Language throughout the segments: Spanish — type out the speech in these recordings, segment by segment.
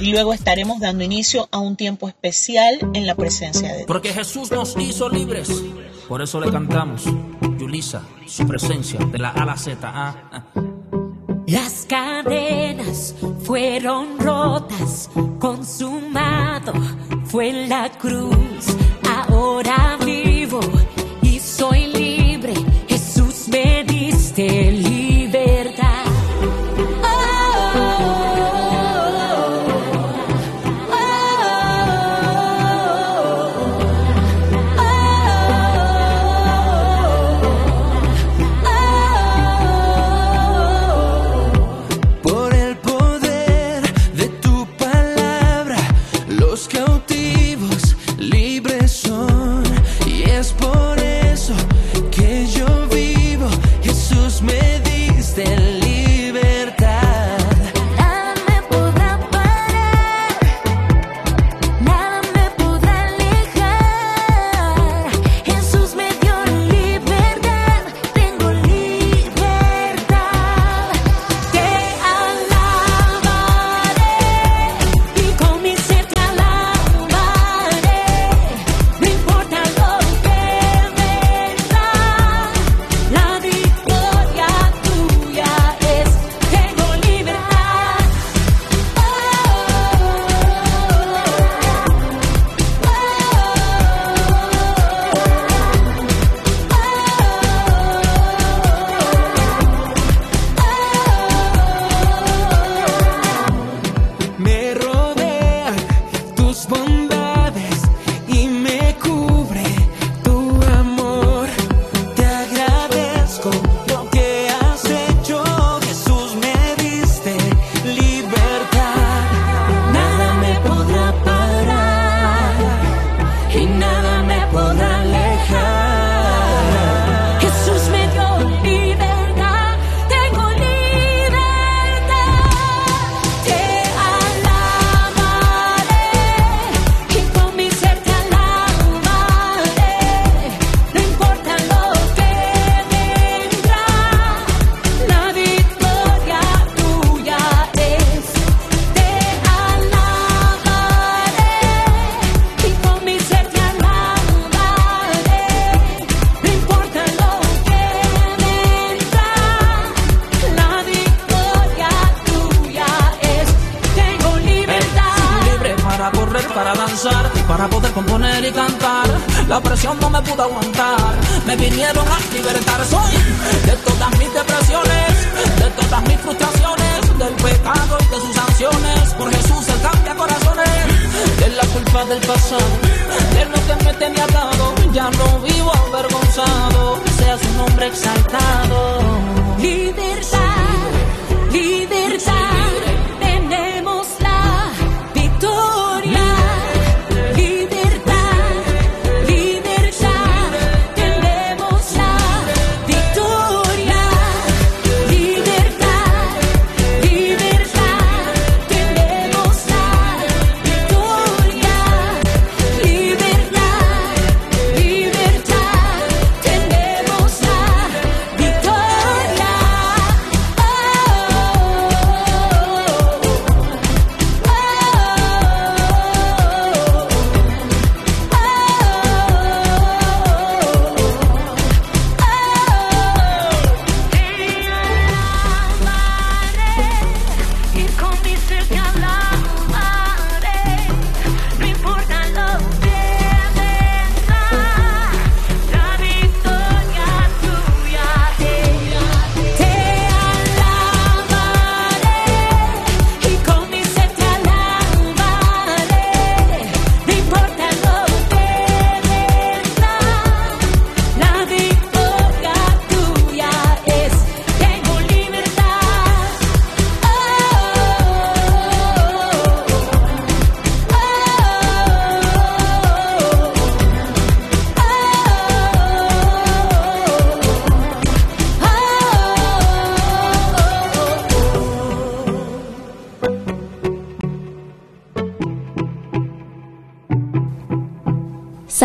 y luego estaremos dando inicio a un tiempo especial en la presencia de Dios. Porque Jesús nos hizo libres, por eso le cantamos, Yulisa, su presencia de la A a la Z. Ah, Las cadenas fueron rotas, consumado fue la cruz. Ahora vivo y soy libre. Jesús me diste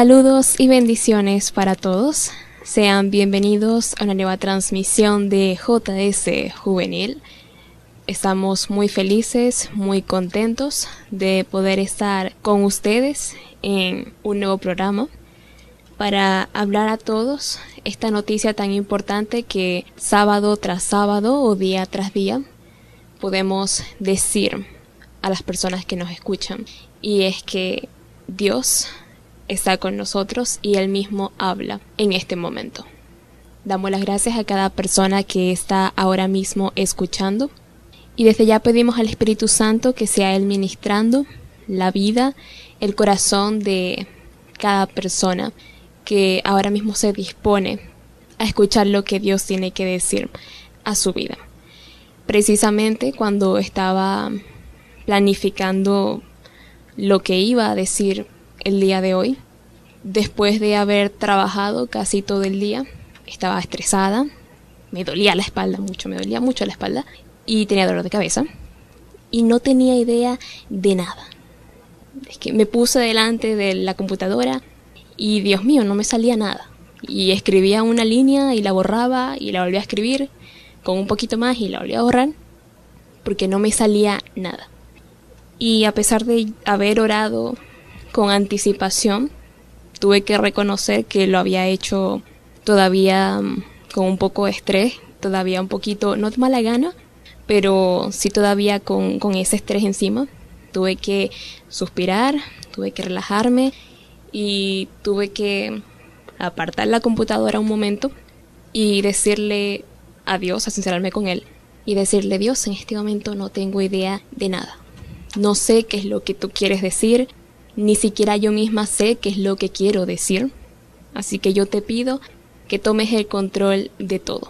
Saludos y bendiciones para todos. Sean bienvenidos a una nueva transmisión de JS Juvenil. Estamos muy felices, muy contentos de poder estar con ustedes en un nuevo programa para hablar a todos esta noticia tan importante que sábado tras sábado o día tras día podemos decir a las personas que nos escuchan y es que Dios está con nosotros y Él mismo habla en este momento. Damos las gracias a cada persona que está ahora mismo escuchando y desde ya pedimos al Espíritu Santo que sea Él ministrando la vida, el corazón de cada persona que ahora mismo se dispone a escuchar lo que Dios tiene que decir a su vida. Precisamente cuando estaba planificando lo que iba a decir el día de hoy, después de haber trabajado casi todo el día, estaba estresada, me dolía la espalda mucho, me dolía mucho la espalda y tenía dolor de cabeza y no tenía idea de nada. Es que me puse delante de la computadora y Dios mío, no me salía nada. Y escribía una línea y la borraba y la volvía a escribir con un poquito más y la volvía a borrar porque no me salía nada. Y a pesar de haber orado con anticipación, tuve que reconocer que lo había hecho todavía mm, con un poco de estrés, todavía un poquito, no de mala gana, pero sí todavía con, ese estrés encima. Tuve que suspirar, tuve que relajarme y tuve que apartar la computadora un momento y decirle adiós, a sincerarme con él y decirle Dios, en este momento no tengo idea de nada. No sé qué es lo que tú quieres decir, ni siquiera yo misma sé qué es lo que quiero decir. Así que yo te pido que tomes el control de todo,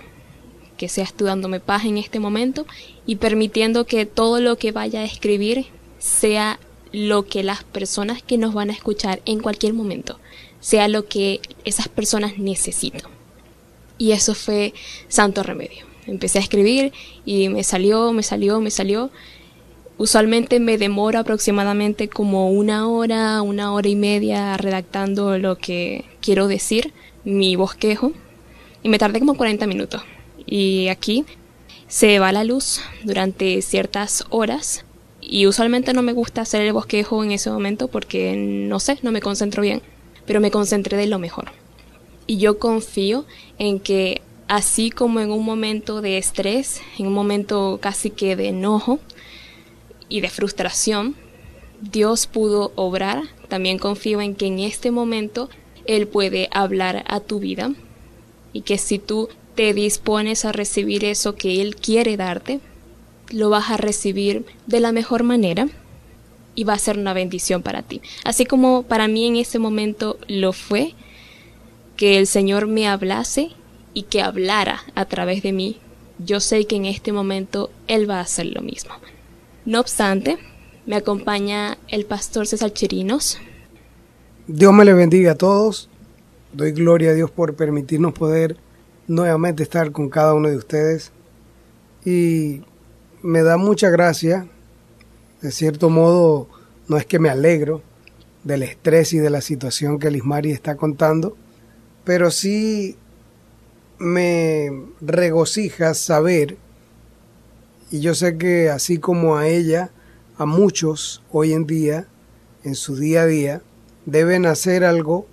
que seas tú dándome paz en este momento y permitiendo que todo lo que vaya a escribir sea lo que las personas que nos van a escuchar en cualquier momento, sea lo que esas personas necesitan. Y eso fue santo remedio. Empecé a escribir y me salió, me salió, me salió. Usualmente me demoro aproximadamente como una hora, una hora y media redactando lo que quiero decir, mi bosquejo, y me tardé como 40 minutos. Y aquí se va la luz durante ciertas horas y usualmente no me gusta hacer el bosquejo en ese momento porque no sé, no me concentro bien, pero me concentré de lo mejor. Y yo confío en que así como en un momento de estrés, en un momento casi que de enojo y de frustración, Dios pudo obrar, también confío en que en este momento Él puede hablar a tu vida y que si tú te dispones a recibir eso que Él quiere darte, lo vas a recibir de la mejor manera y va a ser una bendición para ti. Así como para mí en ese momento lo fue, que el Señor me hablase y que hablara a través de mí, yo sé que en este momento Él va a hacer lo mismo. No obstante, me acompaña el pastor César Chirinos. Dios me le bendiga a todos. Doy gloria a Dios por permitirnos poder nuevamente estar con cada uno de ustedes. Y me da mucha gracia. De cierto modo, no es que me alegro del estrés y de la situación que Lismari está contando, pero sí me regocija saber, y yo sé que así como a ella, a muchos hoy en día, en su día a día, deben hacer algo,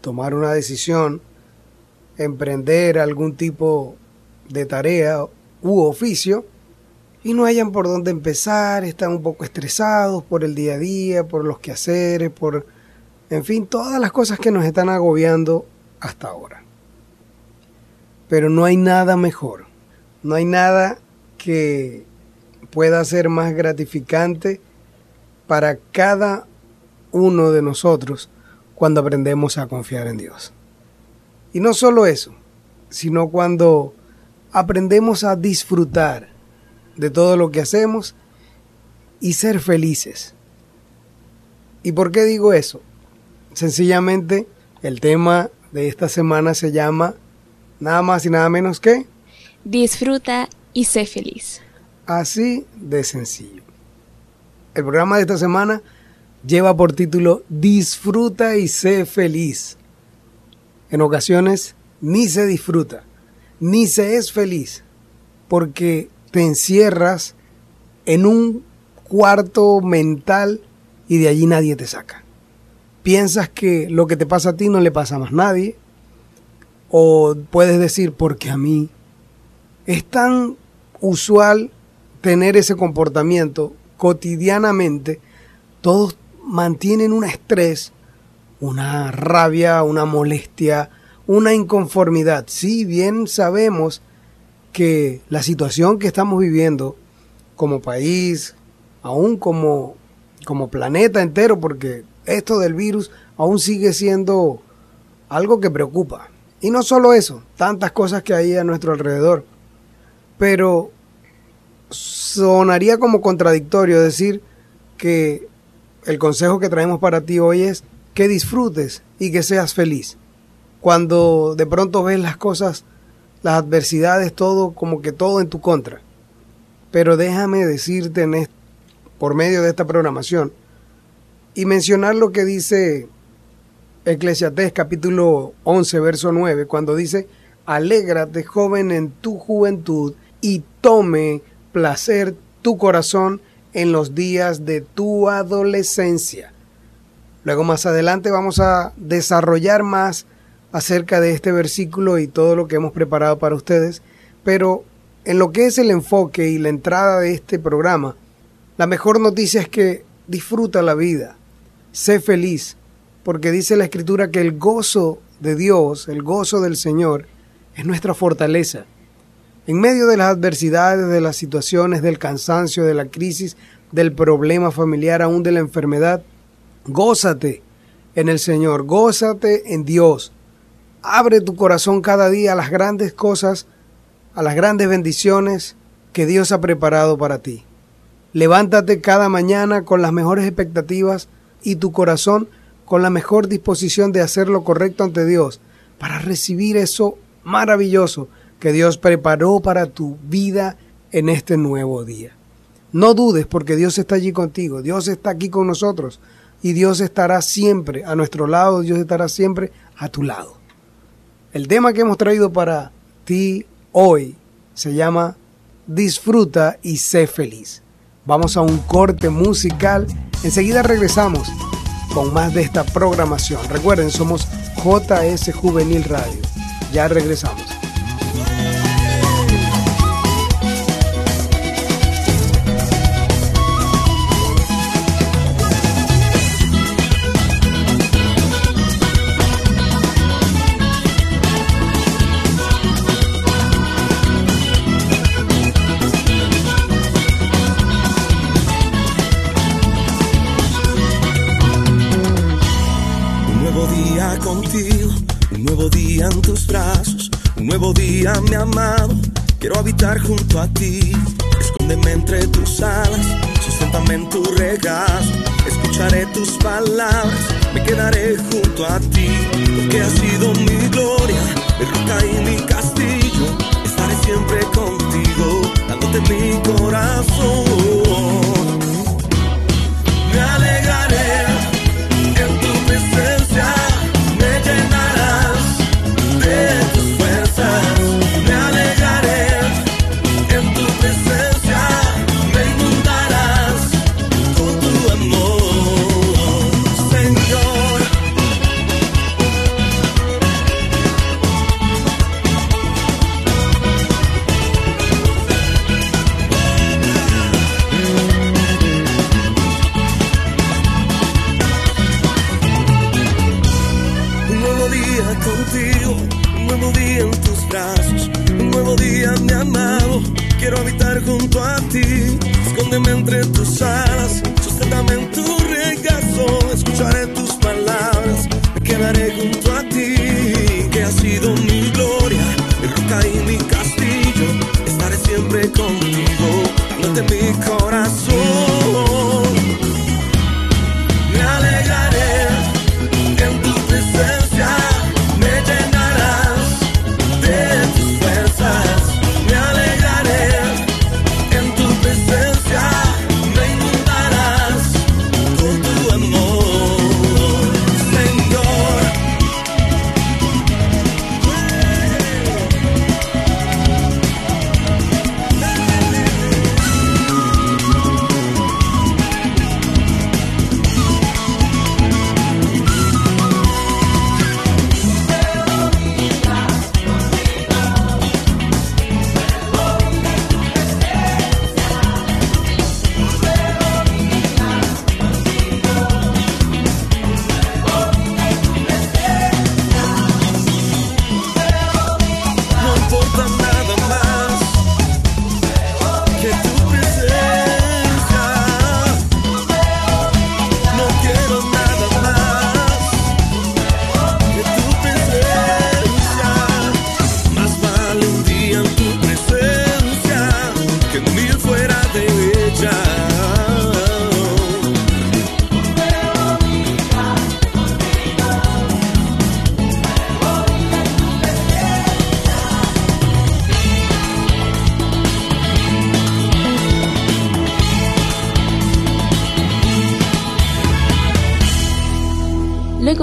tomar una decisión, emprender algún tipo de tarea u oficio, y no hayan por dónde empezar, están un poco estresados por el día a día, por los quehaceres, por, en fin, todas las cosas que nos están agobiando hasta ahora. Pero no hay nada mejor, no hay nada que pueda ser más gratificante para cada uno de nosotros cuando aprendemos a confiar en Dios. Y no solo eso, sino cuando aprendemos a disfrutar de todo lo que hacemos y ser felices. ¿Y por qué digo eso? Sencillamente el tema de esta semana se llama nada más y nada menos que Disfruta y sé feliz. así de sencillo. El programa de esta semana lleva por título Disfruta y sé feliz. En ocasiones ni se disfruta, ni se es feliz, porque te encierras en un cuarto mental y de allí nadie te saca. Piensas que lo que te pasa a ti no le pasa a más nadie, o puedes decir, porque a mí es tan usual tener ese comportamiento cotidianamente, todos mantienen un estrés, una rabia, una molestia, una inconformidad. Si bien sabemos que la situación que estamos viviendo como país, aún como, como planeta entero, porque esto del virus aún sigue siendo algo que preocupa. Y no solo eso, tantas cosas que hay a nuestro alrededor. Pero sonaría como contradictorio decir que el consejo que traemos para ti hoy es que disfrutes y que seas feliz. Cuando de pronto ves las cosas, las adversidades, todo como que todo en tu contra. Pero déjame decirte por medio de esta programación y mencionar lo que dice Eclesiastés capítulo 11, verso 9, cuando dice, alégrate joven en tu juventud y tome placer tu corazón en los días de tu adolescencia. Luego más adelante vamos a desarrollar más acerca de este versículo y todo lo que hemos preparado para ustedes, pero en lo que es el enfoque y la entrada de este programa, la mejor noticia es que disfruta la vida, sé feliz, porque dice la escritura que el gozo de Dios, el gozo del Señor, es nuestra fortaleza. En medio de las adversidades, de las situaciones, del cansancio, de la crisis, del problema familiar, aún de la enfermedad, gózate en el Señor, gózate en Dios. Abre tu corazón cada día a las grandes cosas, a las grandes bendiciones que Dios ha preparado para ti. Levántate cada mañana con las mejores expectativas y tu corazón con la mejor disposición de hacer lo correcto ante Dios para recibir eso maravilloso que Dios preparó para tu vida en este nuevo día. No dudes porque Dios está allí contigo, Dios está aquí con nosotros y Dios estará siempre a nuestro lado, Dios estará siempre a tu lado. El tema que hemos traído para ti hoy se llama Disfruta y sé feliz. Vamos a un corte musical, enseguida regresamos con más de esta programación. Recuerden, somos JS Juvenil Radio. Ya regresamos. Junto a ti, escóndeme entre tus alas, susténtame en tu regazo. Escucharé tus palabras, me quedaré junto a ti, porque has sido mi gloria, mi roca y mi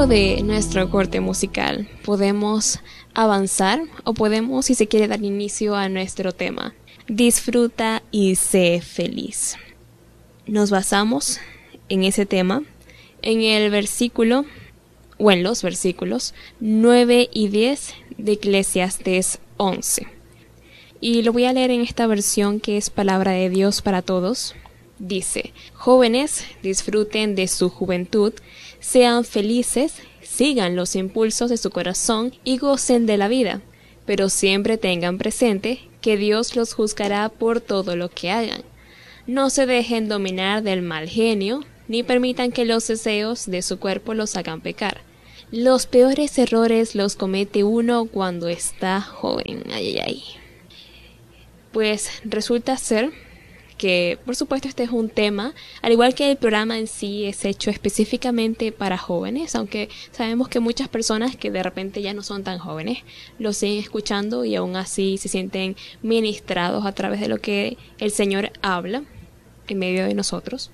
de nuestro corte musical, podemos avanzar o podemos, si se quiere, dar inicio a nuestro tema. Disfruta y sé feliz. Nos basamos en ese tema en el versículo o en los versículos 9 y 10 de Eclesiastes 11. Y lo voy a leer en esta versión que es palabra de Dios para todos. Dice, jóvenes, disfruten de su juventud, sean felices, sigan los impulsos de su corazón y gocen de la vida, pero siempre tengan presente que Dios los juzgará por todo lo que hagan. No se dejen dominar del mal genio, ni permitan que los deseos de su cuerpo los hagan pecar. Los peores errores los comete uno cuando está joven. Ay, ay, ay. Pues resulta ser que, por supuesto, este es un tema, al igual que el programa en sí es hecho específicamente para jóvenes, aunque sabemos que muchas personas que de repente ya no son tan jóvenes lo siguen escuchando y aún así se sienten ministrados a través de lo que el Señor habla en medio de nosotros.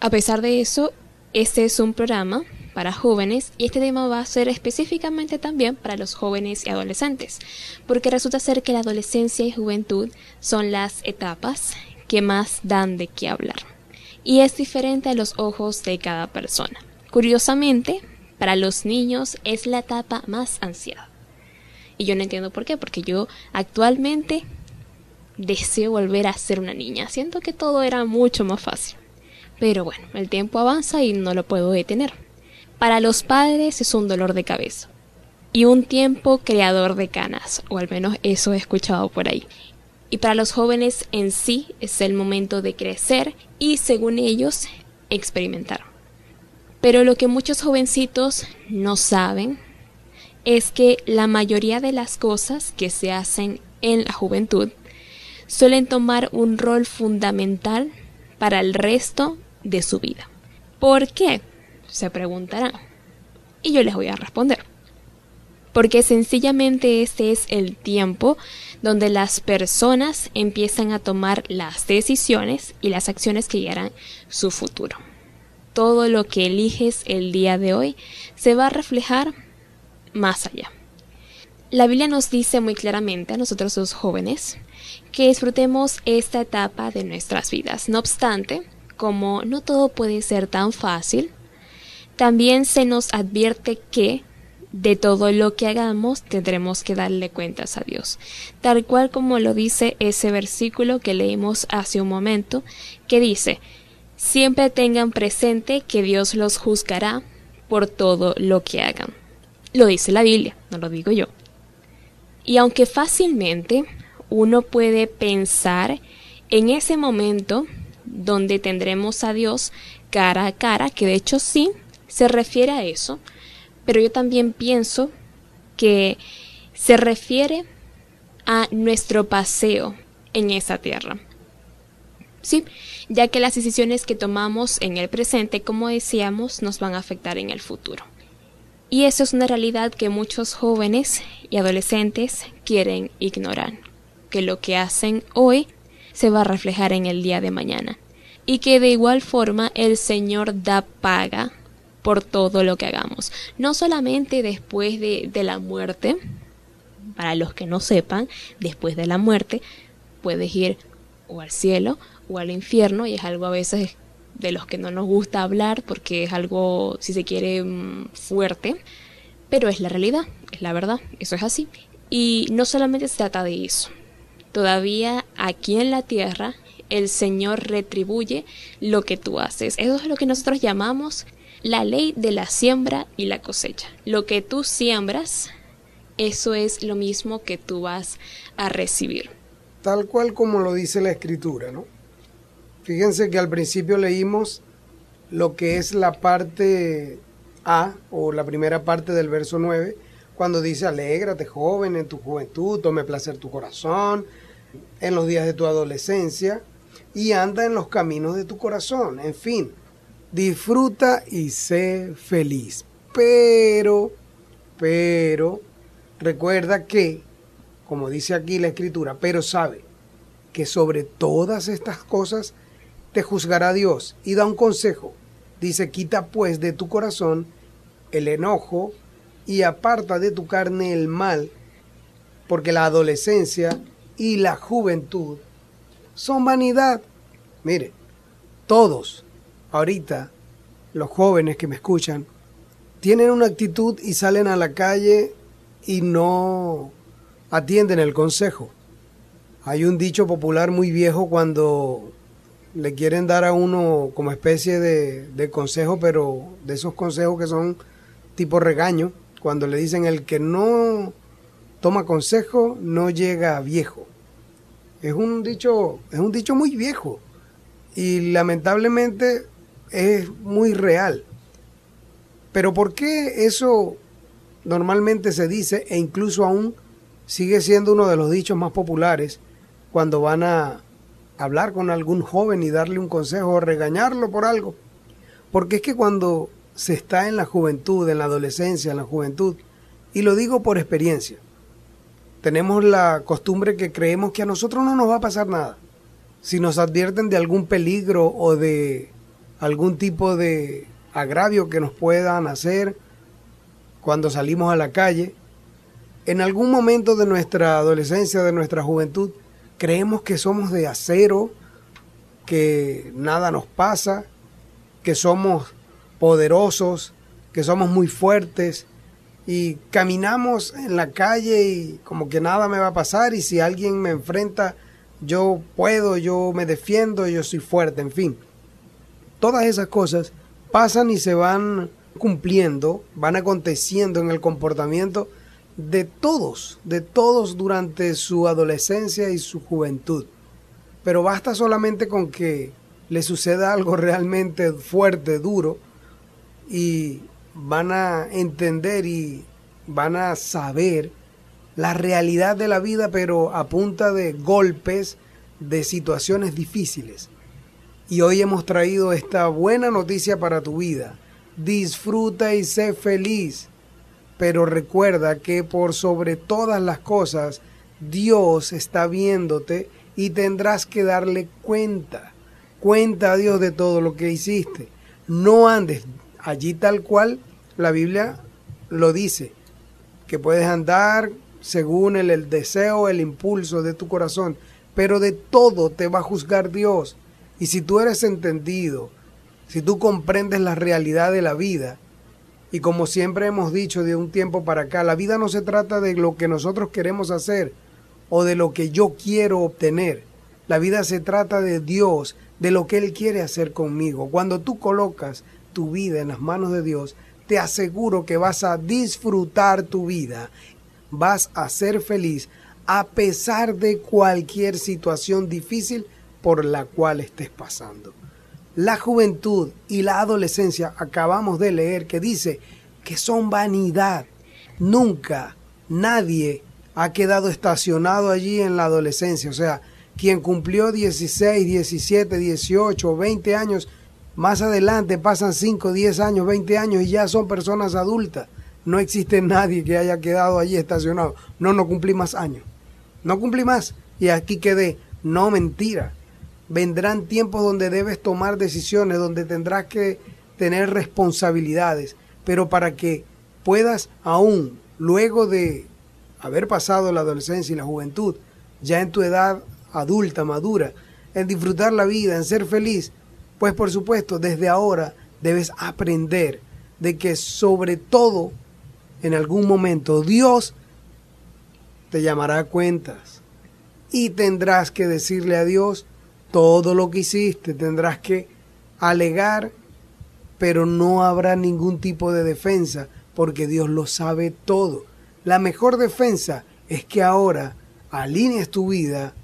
A pesar de eso, este es un programa para jóvenes y este tema va a ser específicamente también para los jóvenes y adolescentes, porque resulta ser que la adolescencia y juventud son las etapas que más dan de qué hablar y es diferente a los ojos de cada persona. Curiosamente, para los niños es la etapa más ansiada. Y yo no entiendo por qué, porque yo actualmente deseo volver a ser una niña. Siento que todo era mucho más fácil. Pero bueno, el tiempo avanza y no lo puedo detener. Para los padres es un dolor de cabeza y un tiempo creador de canas, o al menos eso he escuchado por ahí. Y para los jóvenes en sí es el momento de crecer y, según ellos, experimentar. Pero lo que muchos jovencitos no saben es que la mayoría de las cosas que se hacen en la juventud suelen tomar un rol fundamental para el resto de su vida. ¿Por qué? Se preguntarán. Y yo les voy a responder. Porque sencillamente este es el tiempo donde las personas empiezan a tomar las decisiones y las acciones que guiarán su futuro. Todo lo que eliges el día de hoy se va a reflejar más allá. La Biblia nos dice muy claramente a nosotros los jóvenes que disfrutemos esta etapa de nuestras vidas. No obstante, como no todo puede ser tan fácil, también se nos advierte que de todo lo que hagamos tendremos que darle cuentas a Dios, tal cual como lo dice ese versículo que leímos hace un momento, que dice, siempre tengan presente que Dios los juzgará por todo lo que hagan. Lo dice la Biblia, no lo digo yo. Y aunque fácilmente uno puede pensar en ese momento donde tendremos a Dios cara a cara, que de hecho sí se refiere a eso, pero yo también pienso que se refiere a nuestro paseo en esa tierra. Sí, ya que las decisiones que tomamos en el presente, como decíamos, nos van a afectar en el futuro. Y eso es una realidad que muchos jóvenes y adolescentes quieren ignorar, que lo que hacen hoy se va a reflejar en el día de mañana y que de igual forma el Señor da paga por todo lo que hagamos, no solamente después de, de la muerte, para los que no sepan, después de la muerte puedes ir o al cielo o al infierno y es algo a veces de los que no nos gusta hablar porque es algo, si se quiere, mm, fuerte, pero es la realidad, es la verdad, eso es así. Y no solamente se trata de eso, todavía aquí en la tierra el Señor retribuye lo que tú haces. Eso es lo que nosotros llamamos la ley de la siembra y la cosecha. Lo que tú siembras, eso es lo mismo que tú vas a recibir. Tal cual como lo dice la escritura, ¿no? Fíjense que al principio leímos lo que es la parte A o la primera parte del verso 9, cuando dice, alégrate joven en tu juventud, tome placer tu corazón, en los días de tu adolescencia, y anda en los caminos de tu corazón. En fin, disfruta y sé feliz. Pero, pero, recuerda que, como dice aquí la escritura, pero sabe que sobre todas estas cosas te juzgará Dios y da un consejo. Dice, quita pues de tu corazón el enojo y aparta de tu carne el mal, porque la adolescencia y la juventud son vanidad. Mire, todos ahorita, los jóvenes que me escuchan, tienen una actitud y salen a la calle y no atienden el consejo. Hay un dicho popular muy viejo cuando le quieren dar a uno como especie de, consejo, pero de esos consejos que son tipo regaño, cuando le dicen el que no toma consejo no llega viejo. Es un dicho, es un dicho muy viejo y lamentablemente es muy real. Pero ¿por qué eso normalmente se dice e incluso aún sigue siendo uno de los dichos más populares cuando van a hablar con algún joven y darle un consejo o regañarlo por algo? Porque es que cuando se está en la juventud, en la adolescencia, en la juventud, y lo digo por experiencia, tenemos la costumbre que creemos que a nosotros no nos va a pasar nada. Si nos advierten de algún peligro o de algún tipo de agravio que nos puedan hacer cuando salimos a la calle, en algún momento de nuestra adolescencia, de nuestra juventud, creemos que somos de acero, que nada nos pasa, que somos poderosos, que somos muy fuertes y caminamos en la calle y como que nada me va a pasar y si alguien me enfrenta, yo puedo, yo me defiendo, yo soy fuerte, en fin. Todas esas cosas pasan y se van cumpliendo, van aconteciendo en el comportamiento de todos, de todos durante su adolescencia y su juventud. Pero basta solamente con que le suceda algo realmente fuerte, duro, y van a entender y van a saber la realidad de la vida, pero a punta de golpes, de situaciones difíciles. Y hoy hemos traído esta buena noticia para tu vida. Disfruta y sé feliz. Pero recuerda que por sobre todas las cosas, Dios está viéndote y tendrás que darle cuenta. Cuenta a Dios de todo lo que hiciste. No andes allí tal cual la Biblia lo dice, que puedes andar según el, el deseo, el impulso de tu corazón, pero de todo te va a juzgar Dios. Y si tú eres entendido, si tú comprendes la realidad de la vida, y como siempre hemos dicho de un tiempo para acá, la vida no se trata de lo que nosotros queremos hacer o de lo que yo quiero obtener. La vida se trata de Dios, de lo que Él quiere hacer conmigo. Cuando tú colocas tu vida en las manos de Dios, te aseguro que vas a disfrutar tu vida, vas a ser feliz a pesar de cualquier situación difícil por la cual estés pasando. La juventud y la adolescencia acabamos de leer que dice que son vanidad. Nunca nadie ha quedado estacionado allí en la adolescencia. O sea, quien cumplió 16, 17, 18 o 20 años más adelante pasan 5, 10 años, 20 años y ya son personas adultas. No existe nadie que haya quedado allí estacionado. No, no cumplí más años. No cumplí más. Y aquí quedé. No mentira. Vendrán tiempos donde debes tomar decisiones, donde tendrás que tener responsabilidades. Pero para que puedas aún, luego de haber pasado la adolescencia y la juventud, ya en tu edad adulta, madura, en disfrutar la vida, en ser feliz, pues por supuesto, desde ahora debes aprender de que sobre todo, en algún momento, Dios te llamará a cuentas y tendrás que decirle a Dios todo lo que hiciste, tendrás que alegar, pero no habrá ningún tipo de defensa porque Dios lo sabe todo. La mejor defensa es que ahora alinees tu vida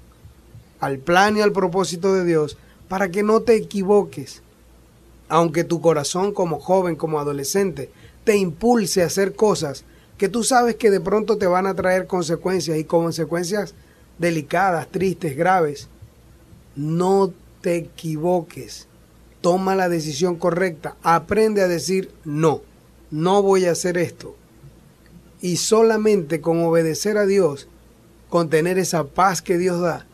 al plan y al propósito de Dios para que no te equivoques. Aunque tu corazón como joven, como adolescente, te impulse a hacer cosas que tú sabes que de pronto te van a traer consecuencias y consecuencias delicadas, tristes, graves, no te equivoques. Toma la decisión correcta. Aprende a decir no. No voy a hacer esto. Y solamente con obedecer a Dios, con tener esa paz que Dios da,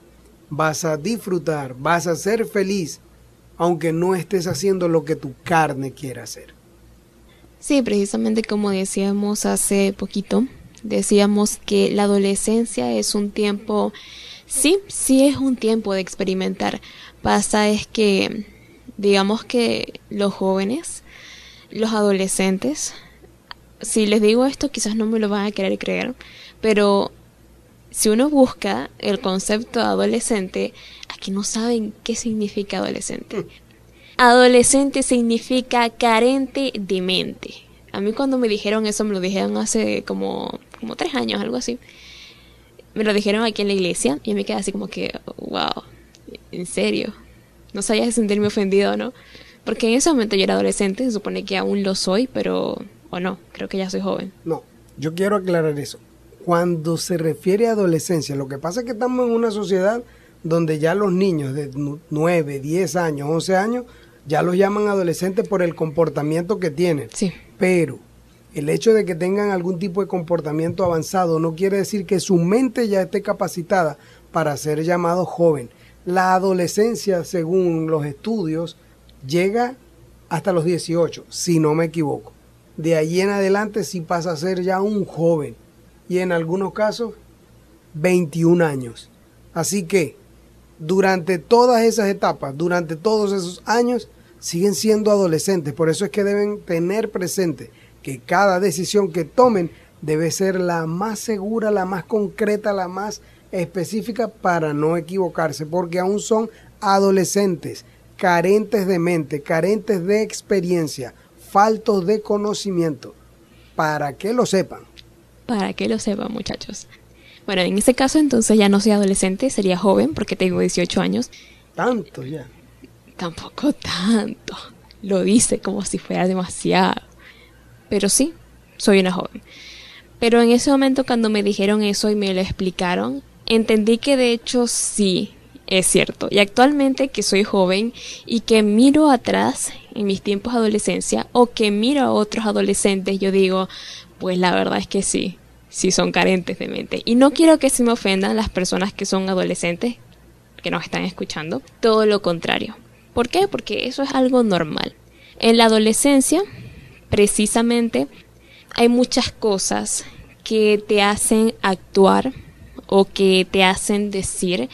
vas a disfrutar, vas a ser feliz, aunque no estés haciendo lo que tu carne quiere hacer. Sí, precisamente como decíamos hace poquito, decíamos que la adolescencia es un tiempo, sí, sí es un tiempo de experimentar. Pasa es que, digamos que los jóvenes, los adolescentes, si les digo esto quizás no me lo van a querer creer, pero si uno busca el concepto adolescente, aquí no saben qué significa adolescente. Adolescente significa carente de mente. A mí cuando me dijeron eso, me lo dijeron hace como, como tres años, algo así. Me lo dijeron aquí en la iglesia y me quedé así como que, wow, en serio. No sabía sentirme ofendido o no. Porque en ese momento yo era adolescente, se supone que aún lo soy, pero... o no, creo que ya soy joven. No, yo quiero aclarar eso. Cuando se refiere a adolescencia, lo que pasa es que estamos en una sociedad donde ya los niños de 9, 10 años, 11 años, ya los llaman adolescentes por el comportamiento que tienen. Sí. Pero el hecho de que tengan algún tipo de comportamiento avanzado no quiere decir que su mente ya esté capacitada para ser llamado joven. La adolescencia, según los estudios, llega hasta los 18, si no me equivoco. De ahí en adelante sí pasa a ser ya un joven y en algunos casos 21 años. Así que durante todas esas etapas, durante todos esos años, siguen siendo adolescentes. Por eso es que deben tener presente que cada decisión que tomen debe ser la más segura, la más concreta, la más específica para no equivocarse, porque aún son adolescentes, carentes de mente, carentes de experiencia, faltos de conocimiento, para que lo sepan. Para que lo sepan, muchachos. Bueno, en ese caso entonces ya no soy adolescente, sería joven porque tengo 18 años. Tanto ya. Tampoco tanto. Lo dice como si fuera demasiado. Pero sí, soy una joven. Pero en ese momento cuando me dijeron eso y me lo explicaron, entendí que de hecho sí, es cierto. Y actualmente que soy joven y que miro atrás en mis tiempos de adolescencia o que miro a otros adolescentes, yo digo, pues la verdad es que sí, sí son carentes de mente. Y no quiero que se me ofendan las personas que son adolescentes, que nos están escuchando. Todo lo contrario. ¿Por qué? Porque eso es algo normal. En la adolescencia, precisamente, hay muchas cosas que te hacen actuar o que te hacen decir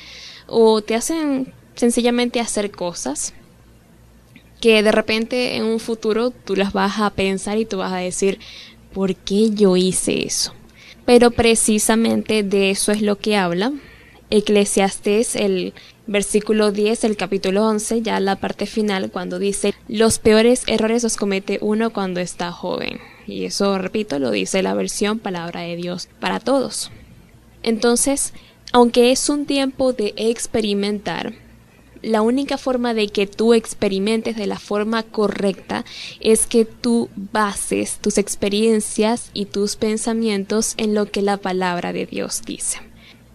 o te hacen sencillamente hacer cosas que de repente en un futuro tú las vas a pensar y tú vas a decir, ¿por qué yo hice eso? Pero precisamente de eso es lo que habla Eclesiastés, el versículo 10, el capítulo 11, ya la parte final, cuando dice, los peores errores los comete uno cuando está joven. Y eso, repito, lo dice la versión palabra de Dios para todos. Entonces, aunque es un tiempo de experimentar, la única forma de que tú experimentes de la forma correcta es que tú bases tus experiencias y tus pensamientos en lo que la palabra de Dios dice.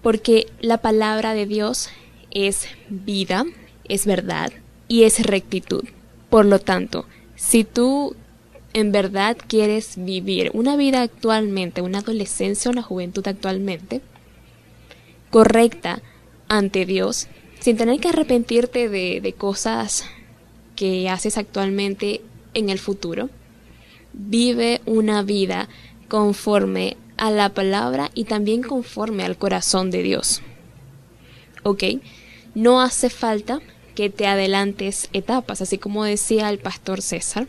Porque la palabra de Dios es vida, es verdad y es rectitud. Por lo tanto, si tú en verdad quieres vivir una vida actualmente, una adolescencia, una juventud actualmente, correcta ante Dios, sin tener que arrepentirte de, de cosas que haces actualmente en el futuro. Vive una vida conforme a la palabra y también conforme al corazón de Dios. ¿Ok? No hace falta que te adelantes etapas, así como decía el pastor César.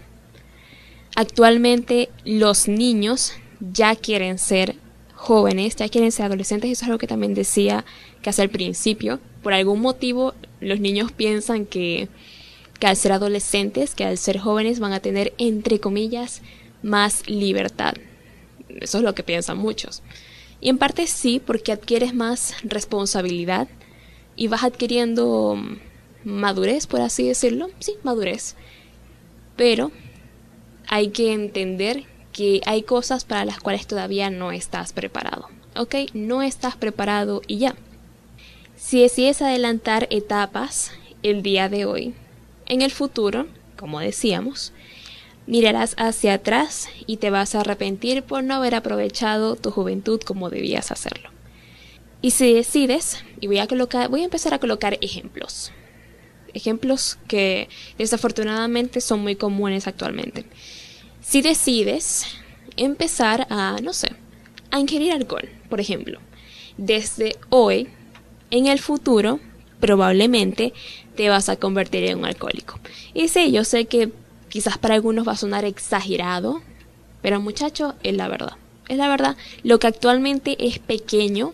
Actualmente los niños ya quieren ser jóvenes, ya quieren ser adolescentes, eso es algo que también decía hace al principio. Por algún motivo los niños piensan que, que al ser adolescentes, que al ser jóvenes van a tener, entre comillas, más libertad. Eso es lo que piensan muchos. Y en parte sí, porque adquieres más responsabilidad y vas adquiriendo madurez, por así decirlo. Sí, madurez. Pero hay que entender que hay cosas para las cuales todavía no estás preparado. ¿Ok? No estás preparado y ya. Si decides adelantar etapas el día de hoy, en el futuro, como decíamos, mirarás hacia atrás y te vas a arrepentir por no haber aprovechado tu juventud como debías hacerlo. Y si decides, y voy a colocar, voy a empezar a colocar ejemplos. Ejemplos que desafortunadamente son muy comunes actualmente. Si decides empezar a, no sé, a ingerir alcohol, por ejemplo, desde hoy, en el futuro, probablemente te vas a convertir en un alcohólico. Y sí, yo sé que quizás para algunos va a sonar exagerado, pero muchachos, es la verdad. Es la verdad, lo que actualmente es pequeño,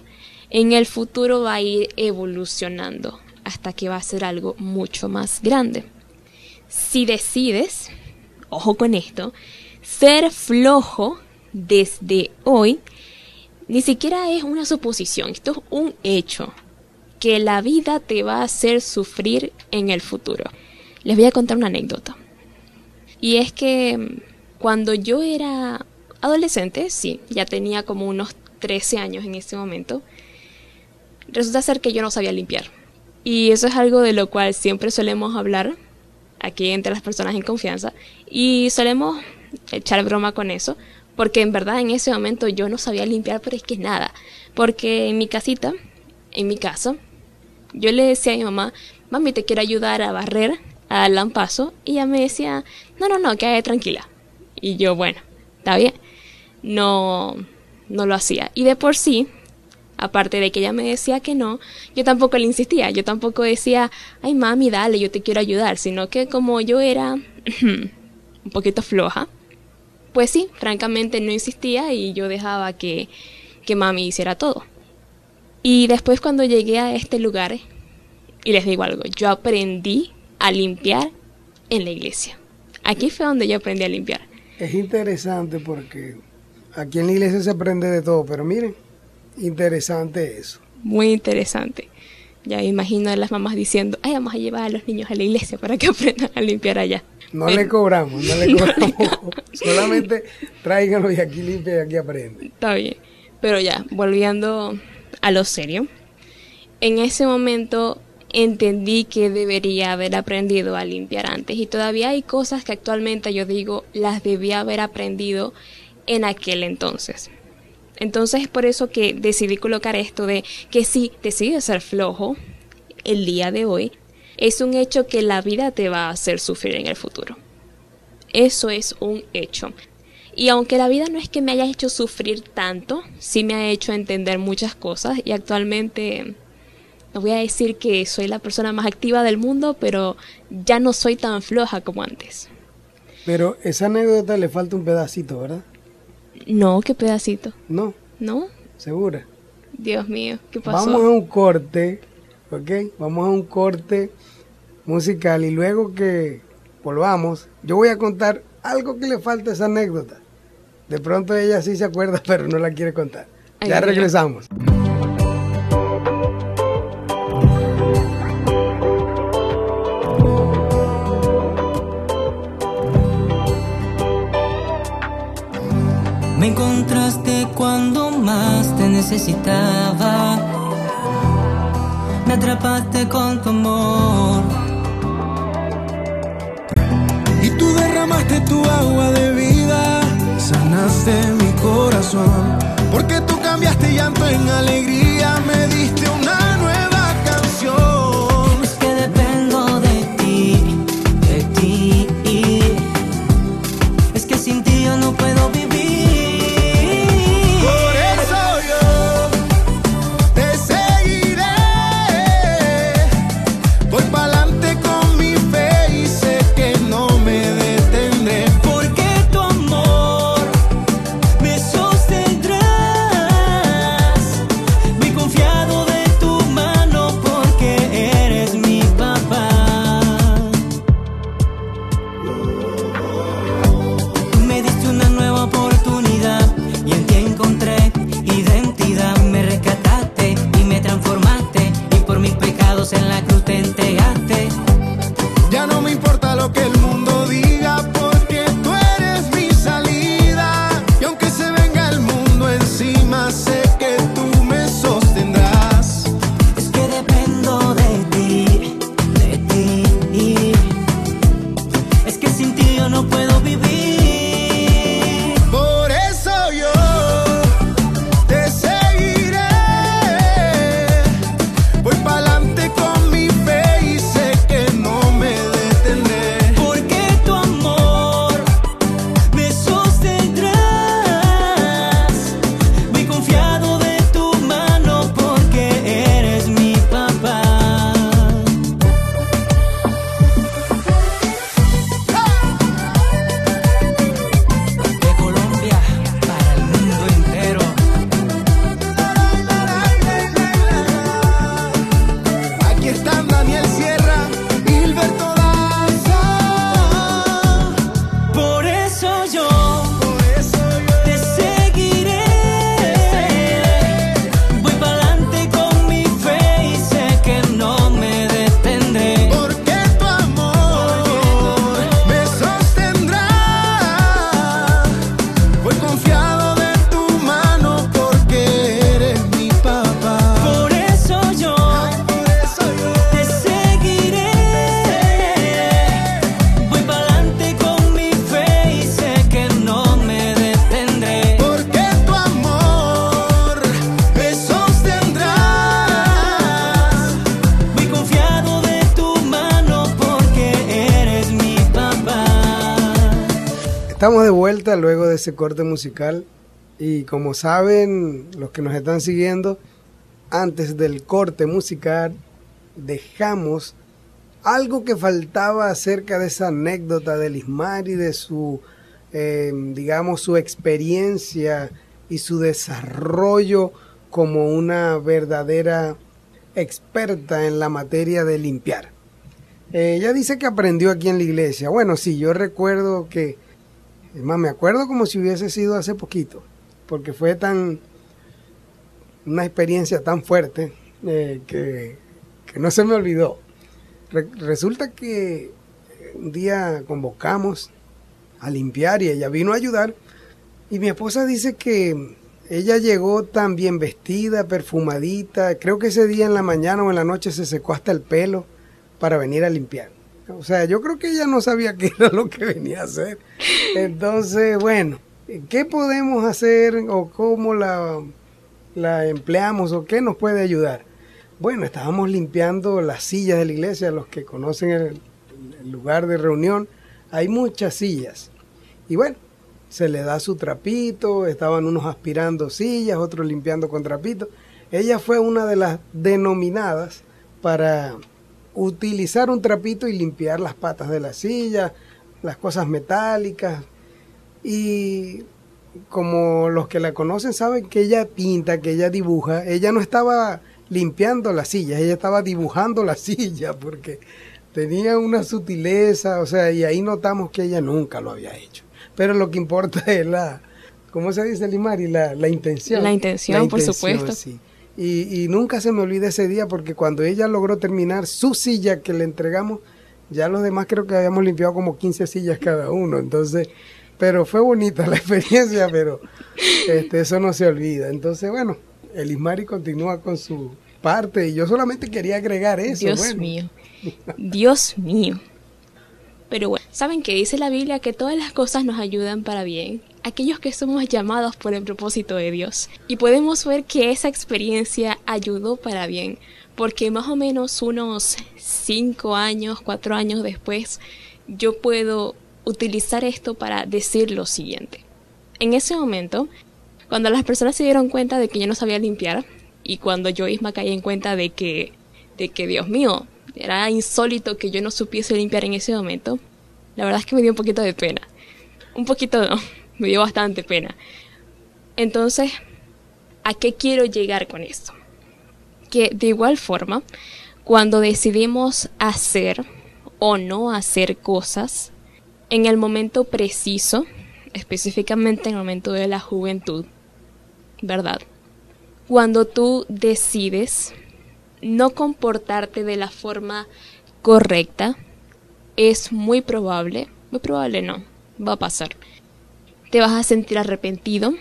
en el futuro va a ir evolucionando hasta que va a ser algo mucho más grande. Si decides, ojo con esto, ser flojo desde hoy, ni siquiera es una suposición, esto es un hecho, que la vida te va a hacer sufrir en el futuro. Les voy a contar una anécdota. Y es que mm, cuando yo era adolescente, sí, ya tenía como unos 13 años en este momento, resulta ser que yo no sabía limpiar. Y eso es algo de lo cual siempre solemos hablar aquí entre las personas en confianza y solemos echar broma con eso, porque en verdad en ese momento yo no sabía limpiar, pero es que nada, porque en mi casita, en mi casa, yo le decía a mi mamá, mami, te quiero ayudar a barrer al lampazo, y ella me decía, no, no, no, quédate tranquila. Y yo, bueno, está bien, no, no lo hacía. Y de por sí, aparte de que ella me decía que no, yo tampoco le insistía, yo tampoco decía, ay mami, dale, yo te quiero ayudar, sino que como yo era un poquito floja, pues sí, francamente no insistía y yo dejaba que, que mami hiciera todo. Y después cuando llegué a este lugar, y les digo algo, yo aprendí a limpiar en la iglesia. Aquí fue donde yo aprendí a limpiar. Es interesante porque aquí en la iglesia se aprende de todo, pero miren, interesante eso. Muy interesante. Ya me imagino a las mamás diciendo, ay, vamos a llevar a los niños a la iglesia para que aprendan a limpiar allá. No Pero- le cobramos, no le No le cobramos. Solamente tráiganlo y aquí limpia y aquí aprende. Está bien. Pero ya, volviendo a lo serio. En ese momento entendí que debería haber aprendido a limpiar antes y todavía hay cosas que actualmente yo digo las debía haber aprendido en aquel entonces. Entonces es por eso que decidí colocar esto de que si decides ser flojo el día de hoy, es un hecho que la vida te va a hacer sufrir en el futuro. Eso es un hecho. Y aunque la vida no es que me haya hecho sufrir tanto, sí me ha hecho entender muchas cosas y actualmente no voy a decir que soy la persona más activa del mundo, pero ya no soy tan floja como antes. Pero esa anécdota le falta un pedacito, ¿verdad? No, qué pedacito. No, ¿No? segura. Dios mío, ¿qué pasó? Vamos a un corte, ¿ok? Vamos a un corte musical y luego que volvamos, yo voy a contar algo que le falta a esa anécdota. De pronto ella sí se acuerda, pero no la quiere contar. Ya regresamos. Me encontraste cuando más te necesitaba. Me atrapaste con tu amor. Y tú derramaste tu agua de vida, sanaste mi corazón, porque tú cambiaste llanto en alegría, me diste una luego de ese corte musical y como saben los que nos están siguiendo, antes del corte musical dejamos algo que faltaba acerca de esa anécdota de Lismar y de su, eh, digamos, su experiencia y su desarrollo como una verdadera experta en la materia de limpiar. Eh, ella dice que aprendió aquí en la iglesia. Bueno, sí, yo recuerdo que, es más, me acuerdo como si hubiese sido hace poquito, porque fue tan, una experiencia tan fuerte eh, que, no se me olvidó. Re- resulta que un día convocamos a limpiar y ella vino a ayudar y mi esposa dice que ella llegó tan bien vestida, perfumadita, creo que ese día en la mañana o en la noche se secó hasta el pelo para venir a limpiar. O sea, yo creo que ella no sabía qué era lo que venía a hacer. Entonces, bueno, ¿qué podemos hacer o cómo la, la empleamos o qué nos puede ayudar? Bueno, estábamos limpiando las sillas de la iglesia, los que conocen el, el lugar de reunión, hay muchas sillas. Y bueno, se le da su trapito, estaban unos aspirando sillas, otros limpiando con trapito. Ella fue una de las denominadas para utilizar un trapito y limpiar las patas de la silla, las cosas metálicas. Y como los que la conocen saben que ella pinta, que ella dibuja, ella no estaba limpiando la silla, ella estaba dibujando la silla porque tenía una sutileza, o sea, y ahí notamos que ella nunca lo había hecho. Pero lo que importa es la, ¿cómo se dice, Limari? La, la intención. La intención, por supuesto. sí. Y, y nunca se me olvida ese día porque cuando ella logró terminar su silla que le entregamos, ya los demás creo que habíamos limpiado como 15 sillas cada uno. Entonces, pero fue bonita la experiencia, pero este, eso no se olvida. Entonces, bueno, el Ismari continúa con su parte y yo solamente quería agregar eso. Dios bueno. mío. Dios mío. Pero bueno, ¿saben que dice la Biblia que todas las cosas nos ayudan para bien? Aquellos que somos llamados por el propósito de Dios. Y podemos ver que esa experiencia ayudó para bien, porque más o menos unos 5 años, 4 años después, yo puedo utilizar esto para decir lo siguiente. En ese momento, cuando las personas se dieron cuenta de que yo no sabía limpiar, y cuando yo misma caí en cuenta de que, de que Dios mío, era insólito que yo no supiese limpiar en ese momento, la verdad es que me dio un poquito de pena. Un poquito no, me dio bastante pena. Entonces, ¿a qué quiero llegar con esto? Que de igual forma, cuando decidimos hacer o no hacer cosas, en el momento preciso, específicamente en el momento de la juventud, ¿verdad? Cuando tú decides no comportarte de la forma correcta, es muy probable, muy probable no, va a pasar. Te vas a sentir arrepentido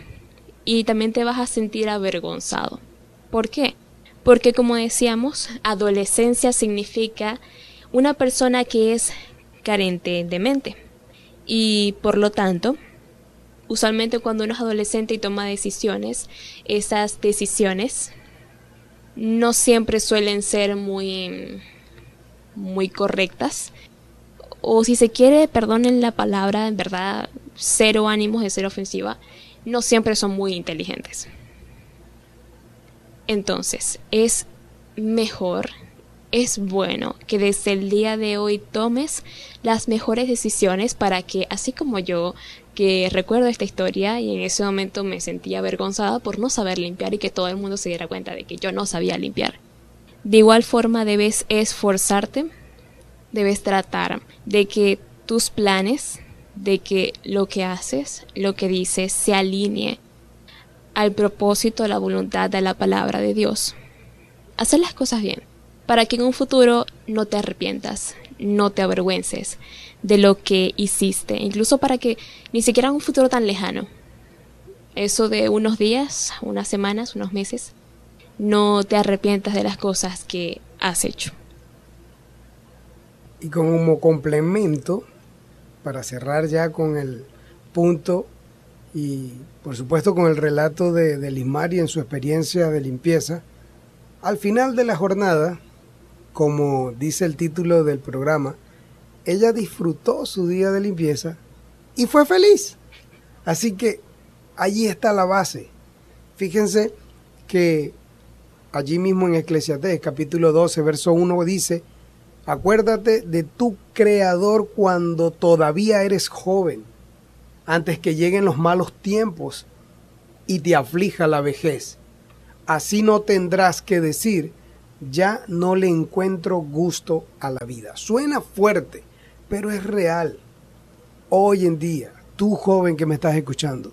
y también te vas a sentir avergonzado. ¿Por qué? Porque como decíamos, adolescencia significa una persona que es carente de mente. Y por lo tanto, usualmente cuando uno es adolescente y toma decisiones, esas decisiones no siempre suelen ser muy muy correctas. O si se quiere perdonen la palabra en verdad cero ánimos de ser ofensiva no siempre son muy inteligentes. Entonces es mejor es bueno que desde el día de hoy tomes las mejores decisiones para que así como yo que recuerdo esta historia y en ese momento me sentía avergonzada por no saber limpiar y que todo el mundo se diera cuenta de que yo no sabía limpiar. De igual forma debes esforzarte, debes tratar de que tus planes, de que lo que haces, lo que dices, se alinee al propósito, a la voluntad de la palabra de Dios. Hacer las cosas bien, para que en un futuro no te arrepientas, no te avergüences de lo que hiciste, incluso para que ni siquiera en un futuro tan lejano, eso de unos días, unas semanas, unos meses, no te arrepientas de las cosas que has hecho. Y como complemento, para cerrar ya con el punto y por supuesto con el relato de, de Lismari en su experiencia de limpieza, al final de la jornada, como dice el título del programa, ella disfrutó su día de limpieza y fue feliz. Así que allí está la base. Fíjense que allí mismo en Eclesiastés capítulo 12, verso 1 dice, acuérdate de tu creador cuando todavía eres joven, antes que lleguen los malos tiempos y te aflija la vejez. Así no tendrás que decir, ya no le encuentro gusto a la vida. Suena fuerte, pero es real. Hoy en día, tú joven que me estás escuchando,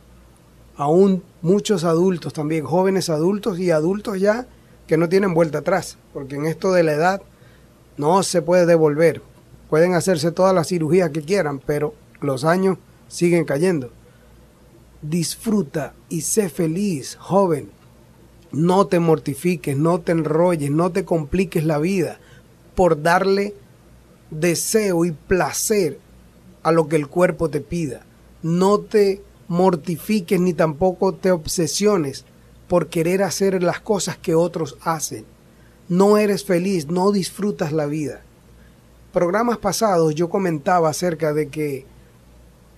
aún muchos adultos también, jóvenes adultos y adultos ya que no tienen vuelta atrás, porque en esto de la edad no se puede devolver. Pueden hacerse todas las cirugías que quieran, pero los años siguen cayendo. Disfruta y sé feliz, joven. No te mortifiques, no te enrolles, no te compliques la vida por darle deseo y placer a lo que el cuerpo te pida. No te mortifiques ni tampoco te obsesiones por querer hacer las cosas que otros hacen. No eres feliz, no disfrutas la vida. Programas pasados yo comentaba acerca de que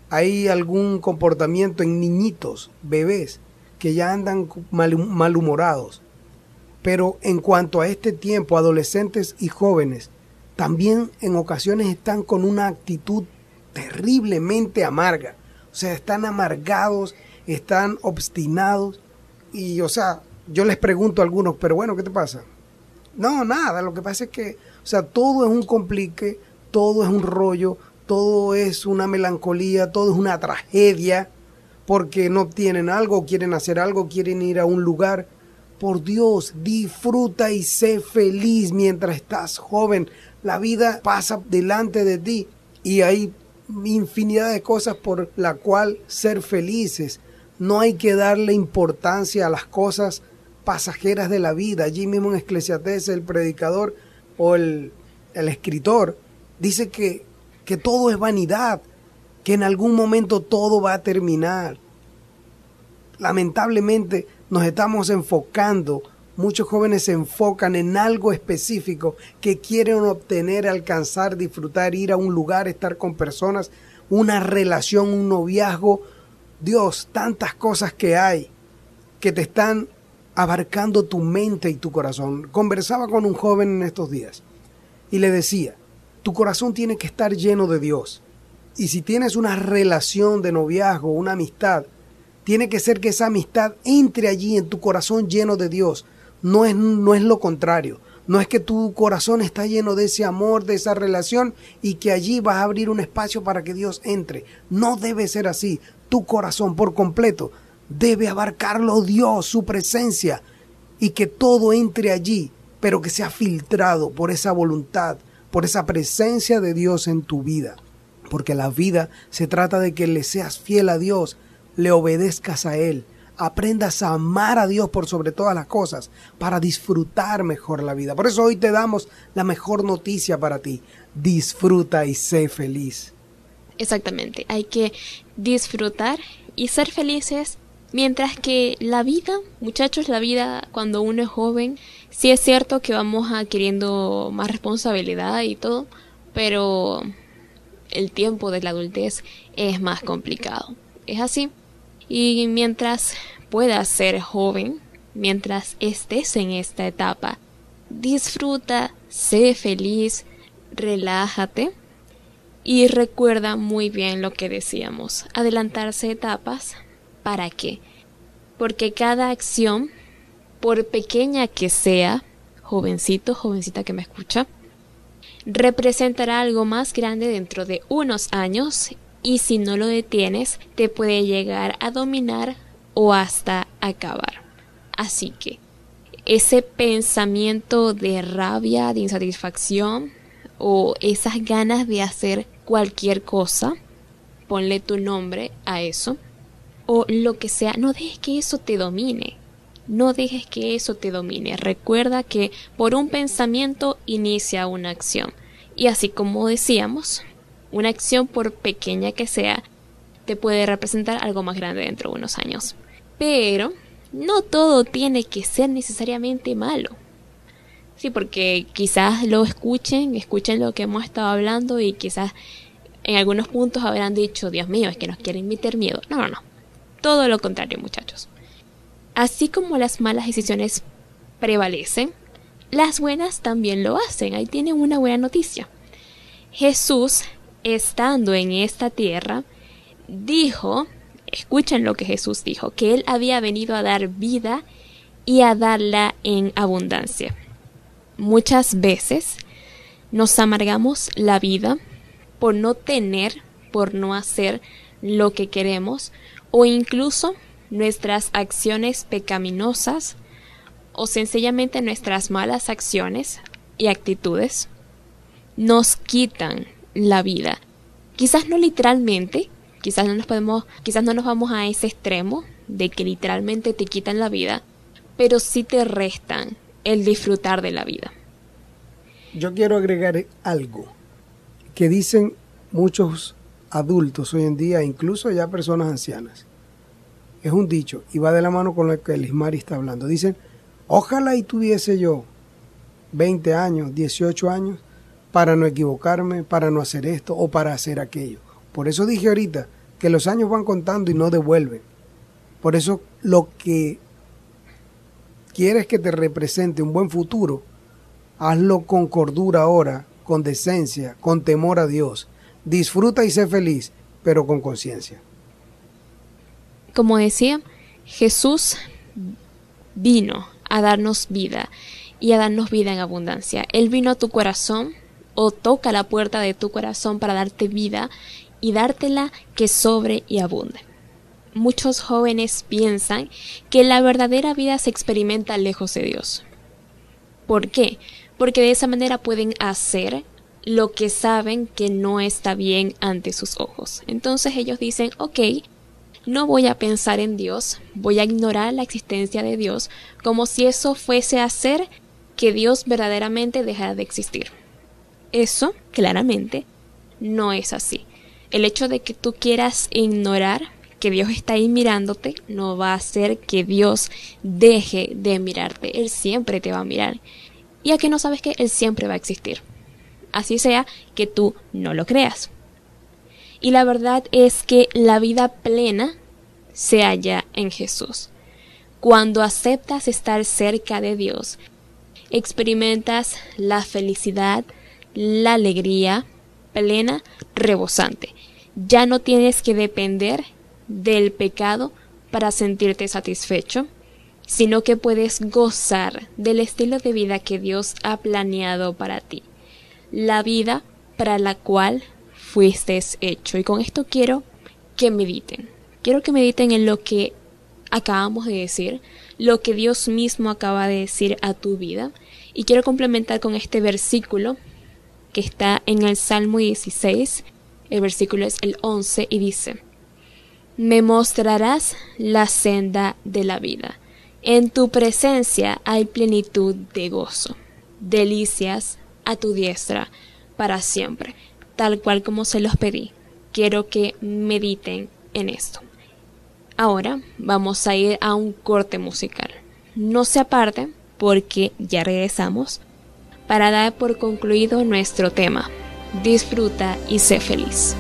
hay algún comportamiento en niñitos, bebés, que ya andan mal- malhumorados. Pero en cuanto a este tiempo, adolescentes y jóvenes, también en ocasiones están con una actitud terriblemente amarga. O sea, están amargados, están obstinados. Y, o sea, yo les pregunto a algunos, pero bueno, ¿qué te pasa? No, nada, lo que pasa es que, o sea, todo es un complique, todo es un rollo, todo es una melancolía, todo es una tragedia, porque no tienen algo, quieren hacer algo, quieren ir a un lugar. Por Dios, disfruta y sé feliz mientras estás joven. La vida pasa delante de ti y hay infinidad de cosas por la cual ser felices. No hay que darle importancia a las cosas pasajeras de la vida. Allí mismo en Eclesiastés el predicador o el, el escritor dice que, que todo es vanidad, que en algún momento todo va a terminar. Lamentablemente nos estamos enfocando, muchos jóvenes se enfocan en algo específico que quieren obtener, alcanzar, disfrutar, ir a un lugar, estar con personas, una relación, un noviazgo. Dios, tantas cosas que hay que te están abarcando tu mente y tu corazón. Conversaba con un joven en estos días y le decía, tu corazón tiene que estar lleno de Dios. Y si tienes una relación de noviazgo, una amistad, tiene que ser que esa amistad entre allí en tu corazón lleno de Dios. No es, no es lo contrario. No es que tu corazón está lleno de ese amor, de esa relación y que allí vas a abrir un espacio para que Dios entre. No debe ser así. Tu corazón por completo debe abarcarlo Dios, su presencia y que todo entre allí, pero que sea filtrado por esa voluntad, por esa presencia de Dios en tu vida. Porque la vida se trata de que le seas fiel a Dios, le obedezcas a Él, aprendas a amar a Dios por sobre todas las cosas para disfrutar mejor la vida. Por eso hoy te damos la mejor noticia para ti. Disfruta y sé feliz. Exactamente, hay que disfrutar y ser felices mientras que la vida, muchachos, la vida cuando uno es joven, sí es cierto que vamos adquiriendo más responsabilidad y todo, pero el tiempo de la adultez es más complicado. Es así. Y mientras puedas ser joven, mientras estés en esta etapa, disfruta, sé feliz, relájate y recuerda muy bien lo que decíamos, adelantarse etapas, ¿para qué? Porque cada acción, por pequeña que sea, jovencito, jovencita que me escucha, representará algo más grande dentro de unos años y si no lo detienes te puede llegar a dominar o hasta acabar. Así que ese pensamiento de rabia, de insatisfacción o esas ganas de hacer cualquier cosa, ponle tu nombre a eso o lo que sea, no dejes que eso te domine. No dejes que eso te domine. Recuerda que por un pensamiento inicia una acción. Y así como decíamos, una acción por pequeña que sea, te puede representar algo más grande dentro de unos años. Pero no todo tiene que ser necesariamente malo. Sí, porque quizás lo escuchen, escuchen lo que hemos estado hablando y quizás En algunos puntos habrán dicho, Dios mío, es que nos quieren meter miedo. No, no, no. Todo lo contrario, muchachos. Así como las malas decisiones prevalecen, las buenas también lo hacen. Ahí tienen una buena noticia. Jesús, estando en esta tierra, dijo, escuchen lo que Jesús dijo, que Él había venido a dar vida y a darla en abundancia. Muchas veces nos amargamos la vida por no tener, por no hacer lo que queremos o incluso nuestras acciones pecaminosas o sencillamente nuestras malas acciones y actitudes nos quitan la vida. Quizás no literalmente, quizás no nos podemos, quizás no nos vamos a ese extremo de que literalmente te quitan la vida, pero sí te restan el disfrutar de la vida. Yo quiero agregar algo que dicen muchos adultos hoy en día, incluso ya personas ancianas. Es un dicho y va de la mano con lo que el Ismari está hablando. Dicen, ojalá y tuviese yo 20 años, 18 años, para no equivocarme, para no hacer esto o para hacer aquello. Por eso dije ahorita que los años van contando y no devuelven. Por eso lo que quieres que te represente un buen futuro, hazlo con cordura ahora, con decencia, con temor a Dios. Disfruta y sé feliz, pero con conciencia. Como decía, Jesús vino a darnos vida y a darnos vida en abundancia. Él vino a tu corazón o toca la puerta de tu corazón para darte vida y dártela que sobre y abunde. Muchos jóvenes piensan que la verdadera vida se experimenta lejos de Dios. ¿Por qué? Porque de esa manera pueden hacer lo que saben que no está bien ante sus ojos. Entonces ellos dicen, ok, no voy a pensar en Dios, voy a ignorar la existencia de Dios como si eso fuese a hacer que Dios verdaderamente dejara de existir. Eso, claramente, no es así. El hecho de que tú quieras ignorar que Dios está ahí mirándote no va a hacer que Dios deje de mirarte. Él siempre te va a mirar. Y a que no sabes que Él siempre va a existir. Así sea que tú no lo creas. Y la verdad es que la vida plena se halla en Jesús. Cuando aceptas estar cerca de Dios, experimentas la felicidad, la alegría plena, rebosante. Ya no tienes que depender del pecado para sentirte satisfecho, sino que puedes gozar del estilo de vida que Dios ha planeado para ti, la vida para la cual fuiste hecho. Y con esto quiero que mediten. Quiero que mediten en lo que acabamos de decir, lo que Dios mismo acaba de decir a tu vida. Y quiero complementar con este versículo que está en el Salmo 16. El versículo es el 11 y dice, Me mostrarás la senda de la vida. En tu presencia hay plenitud de gozo, delicias a tu diestra para siempre, tal cual como se los pedí. Quiero que mediten en esto. Ahora vamos a ir a un corte musical. No se aparten porque ya regresamos para dar por concluido nuestro tema. Disfruta y sé feliz.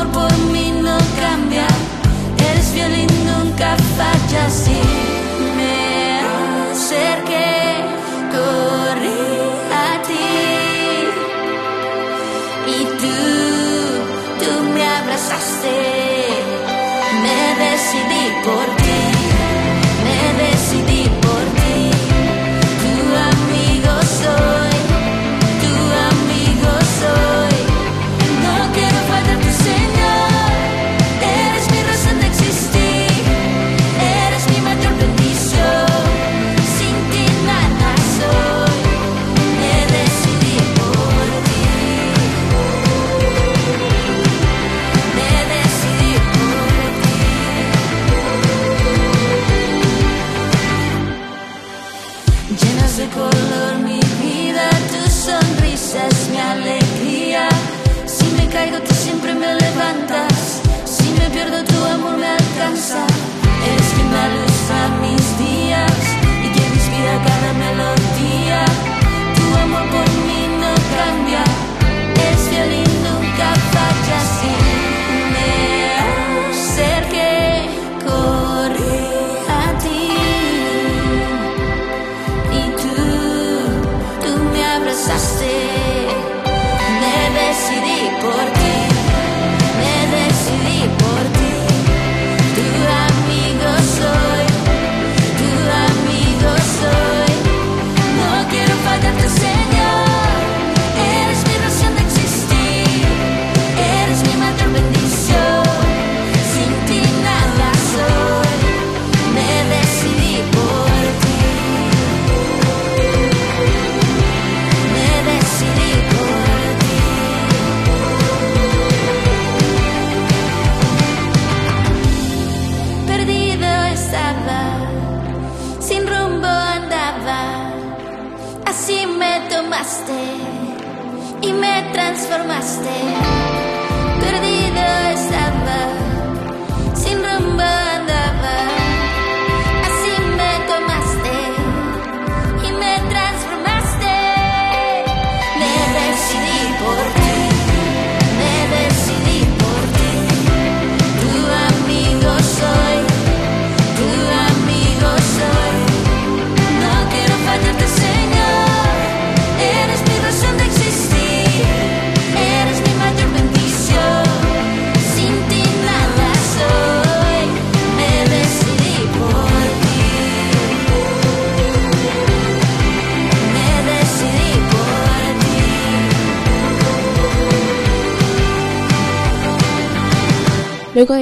Amor por mí no cambia, eres fiel y nunca fallas. Y me acerqué, corrí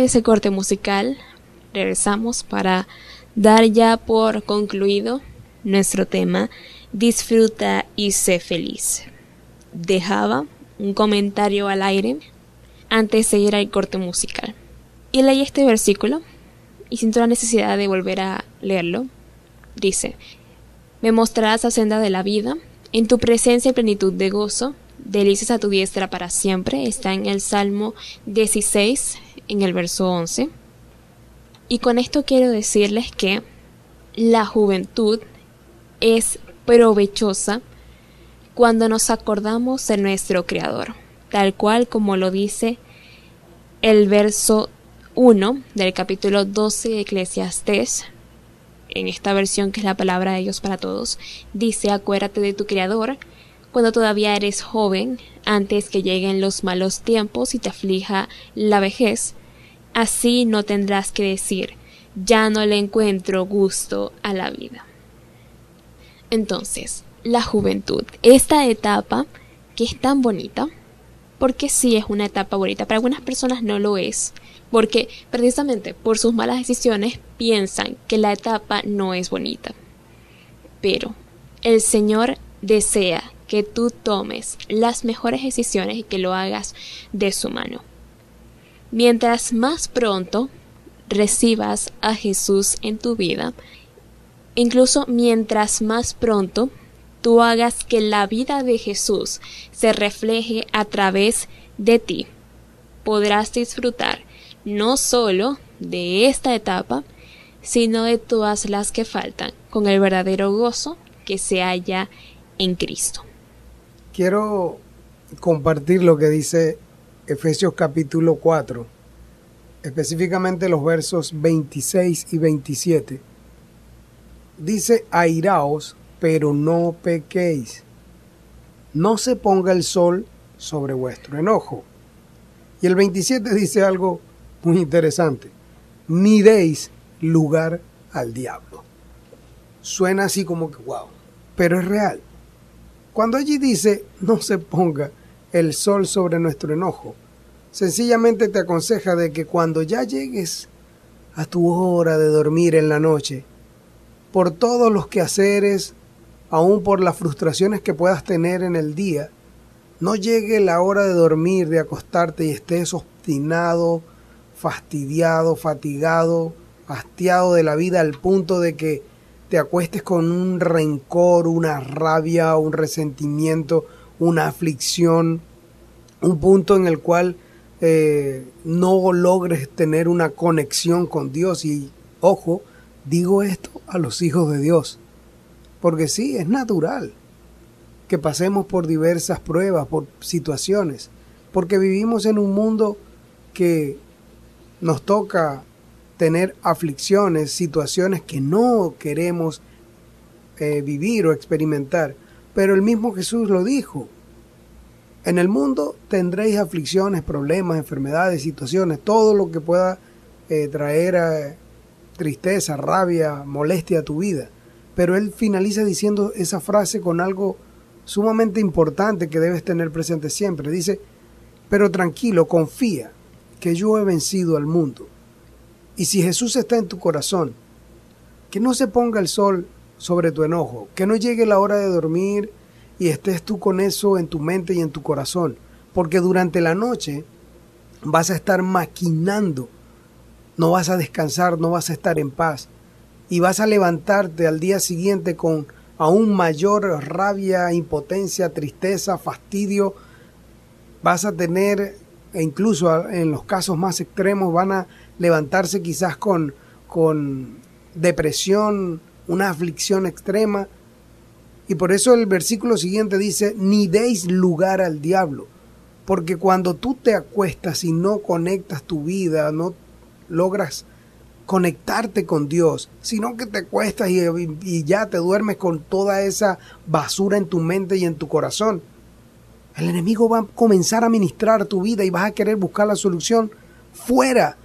ese corte musical, regresamos para dar ya por concluido nuestro tema Disfruta y sé feliz. Dejaba un comentario al aire antes de ir al corte musical. Y leí este versículo y siento la necesidad de volver a leerlo. Dice, me mostrarás la senda de la vida, en tu presencia y plenitud de gozo, delicias a tu diestra para siempre. Está en el Salmo 16, en el verso 11. Y con esto quiero decirles que la juventud es provechosa cuando nos acordamos de nuestro Creador, tal cual como lo dice el verso 1 del capítulo 12 de Eclesiastés, en esta versión que es la palabra de Dios para todos, dice acuérdate de tu Creador cuando todavía eres joven, antes que lleguen los malos tiempos y te aflija la vejez, así no tendrás que decir, ya no le encuentro gusto a la vida. Entonces, la juventud, esta etapa que es tan bonita, porque sí es una etapa bonita, para algunas personas no lo es, porque precisamente por sus malas decisiones piensan que la etapa no es bonita. Pero el Señor desea que tú tomes las mejores decisiones y que lo hagas de su mano. Mientras más pronto recibas a Jesús en tu vida, incluso mientras más pronto tú hagas que la vida de Jesús se refleje a través de ti, podrás disfrutar no solo de esta etapa, sino de todas las que faltan, con el verdadero gozo que se halla en Cristo. Quiero compartir lo que dice Efesios capítulo 4, específicamente los versos 26 y 27. Dice, airaos, pero no pequéis. No se ponga el sol sobre vuestro enojo. Y el 27 dice algo muy interesante. Ni deis lugar al diablo. Suena así como que wow, pero es real. Cuando allí dice no se ponga el sol sobre nuestro enojo, sencillamente te aconseja de que cuando ya llegues a tu hora de dormir en la noche, por todos los quehaceres, aún por las frustraciones que puedas tener en el día, no llegue la hora de dormir, de acostarte y estés obstinado, fastidiado, fatigado, hastiado de la vida al punto de que te acuestes con un rencor, una rabia, un resentimiento, una aflicción, un punto en el cual eh, no logres tener una conexión con Dios. Y ojo, digo esto a los hijos de Dios, porque sí, es natural que pasemos por diversas pruebas, por situaciones, porque vivimos en un mundo que nos toca tener aflicciones, situaciones que no queremos eh, vivir o experimentar. Pero el mismo Jesús lo dijo. En el mundo tendréis aflicciones, problemas, enfermedades, situaciones, todo lo que pueda eh, traer eh, tristeza, rabia, molestia a tu vida. Pero él finaliza diciendo esa frase con algo sumamente importante que debes tener presente siempre. Dice, pero tranquilo, confía, que yo he vencido al mundo. Y si Jesús está en tu corazón, que no se ponga el sol sobre tu enojo, que no llegue la hora de dormir y estés tú con eso en tu mente y en tu corazón, porque durante la noche vas a estar maquinando, no vas a descansar, no vas a estar en paz y vas a levantarte al día siguiente con aún mayor rabia, impotencia, tristeza, fastidio. Vas a tener, e incluso en los casos más extremos, van a levantarse quizás con, con depresión, una aflicción extrema. Y por eso el versículo siguiente dice, ni deis lugar al diablo. Porque cuando tú te acuestas y no conectas tu vida, no logras conectarte con Dios, sino que te acuestas y, y, ya te duermes con toda esa basura en tu mente y en tu corazón. El enemigo va a comenzar a ministrar tu vida y vas a querer buscar la solución fuera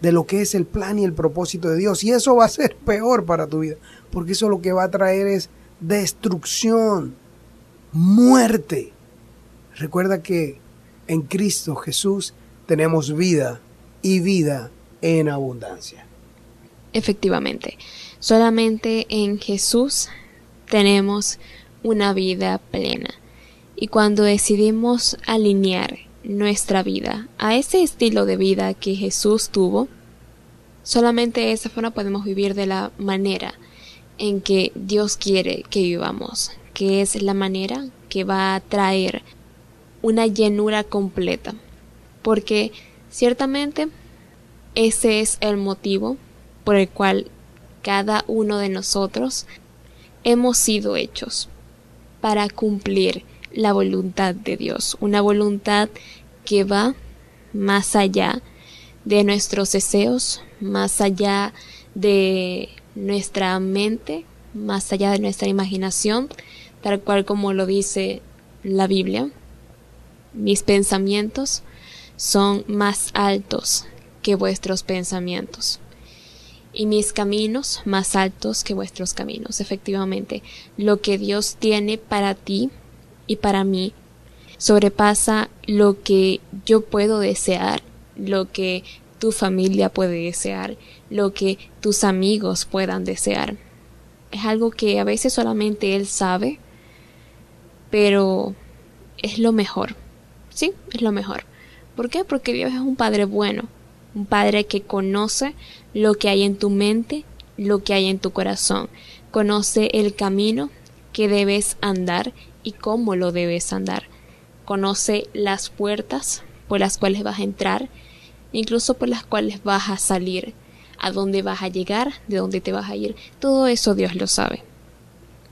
de lo que es el plan y el propósito de Dios. Y eso va a ser peor para tu vida, porque eso lo que va a traer es destrucción, muerte. Recuerda que en Cristo Jesús tenemos vida y vida en abundancia. Efectivamente, solamente en Jesús tenemos una vida plena. Y cuando decidimos alinear nuestra vida a ese estilo de vida que Jesús tuvo, solamente de esa forma podemos vivir de la manera en que Dios quiere que vivamos, que es la manera que va a traer una llenura completa. Porque ciertamente ese es el motivo por el cual cada uno de nosotros hemos sido hechos para cumplir la voluntad de Dios, una voluntad que va más allá de nuestros deseos, más allá de nuestra mente, más allá de nuestra imaginación, tal cual como lo dice la Biblia. Mis pensamientos son más altos que vuestros pensamientos y mis caminos más altos que vuestros caminos. Efectivamente, lo que Dios tiene para ti y para mí sobrepasa lo que yo puedo desear, lo que tu familia puede desear, lo que tus amigos puedan desear. Es algo que a veces solamente Él sabe, pero es lo mejor. Sí, es lo mejor. ¿Por qué? Porque Dios es un Padre bueno, un Padre que conoce lo que hay en tu mente, lo que hay en tu corazón, conoce el camino que debes andar y cómo lo debes andar, conoce las puertas por las cuales vas a entrar, incluso por las cuales vas a salir, a dónde vas a llegar, de dónde te vas a ir, todo eso Dios lo sabe.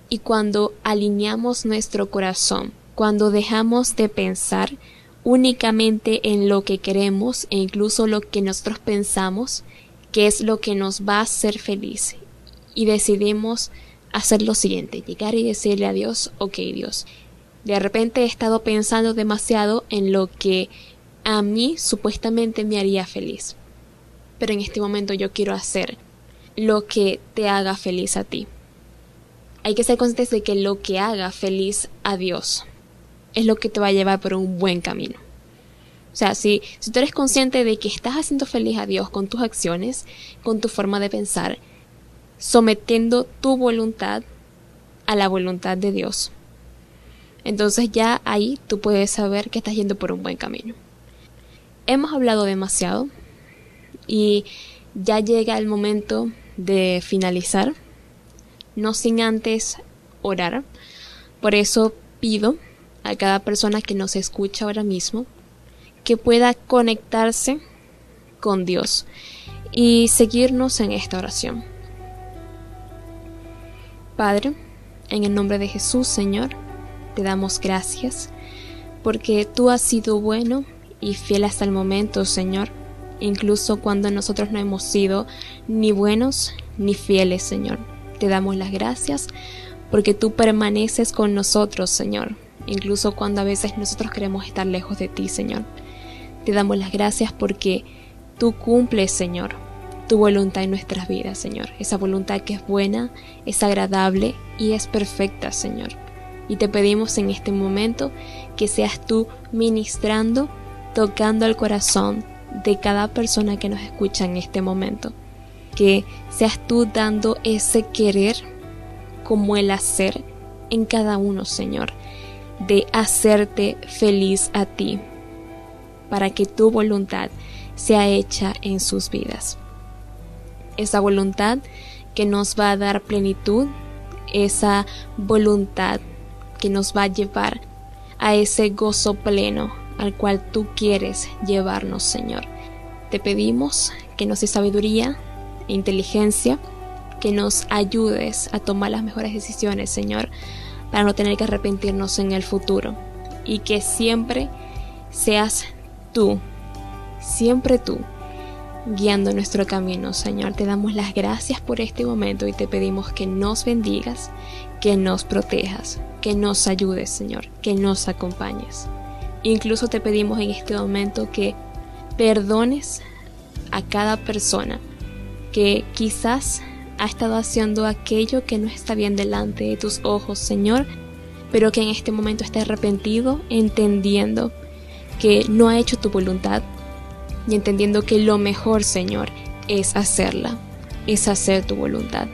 Y cuando alineamos nuestro corazón, cuando dejamos de pensar únicamente en lo que queremos e incluso lo que nosotros pensamos, que es lo que nos va a hacer feliz, y decidimos hacer lo siguiente, llegar y decirle a Dios, ok Dios, de repente he estado pensando demasiado en lo que a mí supuestamente me haría feliz. Pero en este momento yo quiero hacer lo que te haga feliz a ti. Hay que ser conscientes de que lo que haga feliz a Dios es lo que te va a llevar por un buen camino. O sea, si, si tú eres consciente de que estás haciendo feliz a Dios con tus acciones, con tu forma de pensar, sometiendo tu voluntad a la voluntad de Dios, entonces ya ahí tú puedes saber que estás yendo por un buen camino. Hemos hablado demasiado y ya llega el momento de finalizar, no sin antes orar. Por eso pido a cada persona que nos escucha ahora mismo que pueda conectarse con Dios y seguirnos en esta oración. Padre, en el nombre de Jesús, Señor, te damos gracias porque tú has sido bueno y fiel hasta el momento, Señor, incluso cuando nosotros no hemos sido ni buenos ni fieles, Señor. Te damos las gracias porque tú permaneces con nosotros, Señor, incluso cuando a veces nosotros queremos estar lejos de ti, Señor. Te damos las gracias porque tú cumples, Señor, tu voluntad en nuestras vidas, Señor. Esa voluntad que es buena, es agradable y es perfecta, Señor. Y te pedimos en este momento que seas tú ministrando, tocando el corazón de cada persona que nos escucha en este momento. Que seas tú dando ese querer como el hacer en cada uno, Señor, de hacerte feliz a ti, para que tu voluntad sea hecha en sus vidas. Esa voluntad que nos va a dar plenitud, esa voluntad que nos va a llevar a ese gozo pleno al cual tú quieres llevarnos, Señor. Te pedimos que nos dé sabiduría e inteligencia, que nos ayudes a tomar las mejores decisiones, Señor, para no tener que arrepentirnos en el futuro. Y que siempre seas tú, siempre tú, guiando nuestro camino, Señor. Te damos las gracias por este momento y te pedimos que nos bendigas, que nos protejas, que nos ayudes, Señor, que nos acompañes. Incluso te pedimos en este momento que perdones a cada persona que quizás ha estado haciendo aquello que no está bien delante de tus ojos, Señor, pero que en este momento está arrepentido, entendiendo que no ha hecho tu voluntad y entendiendo que lo mejor, Señor, es hacerla, es hacer tu voluntad.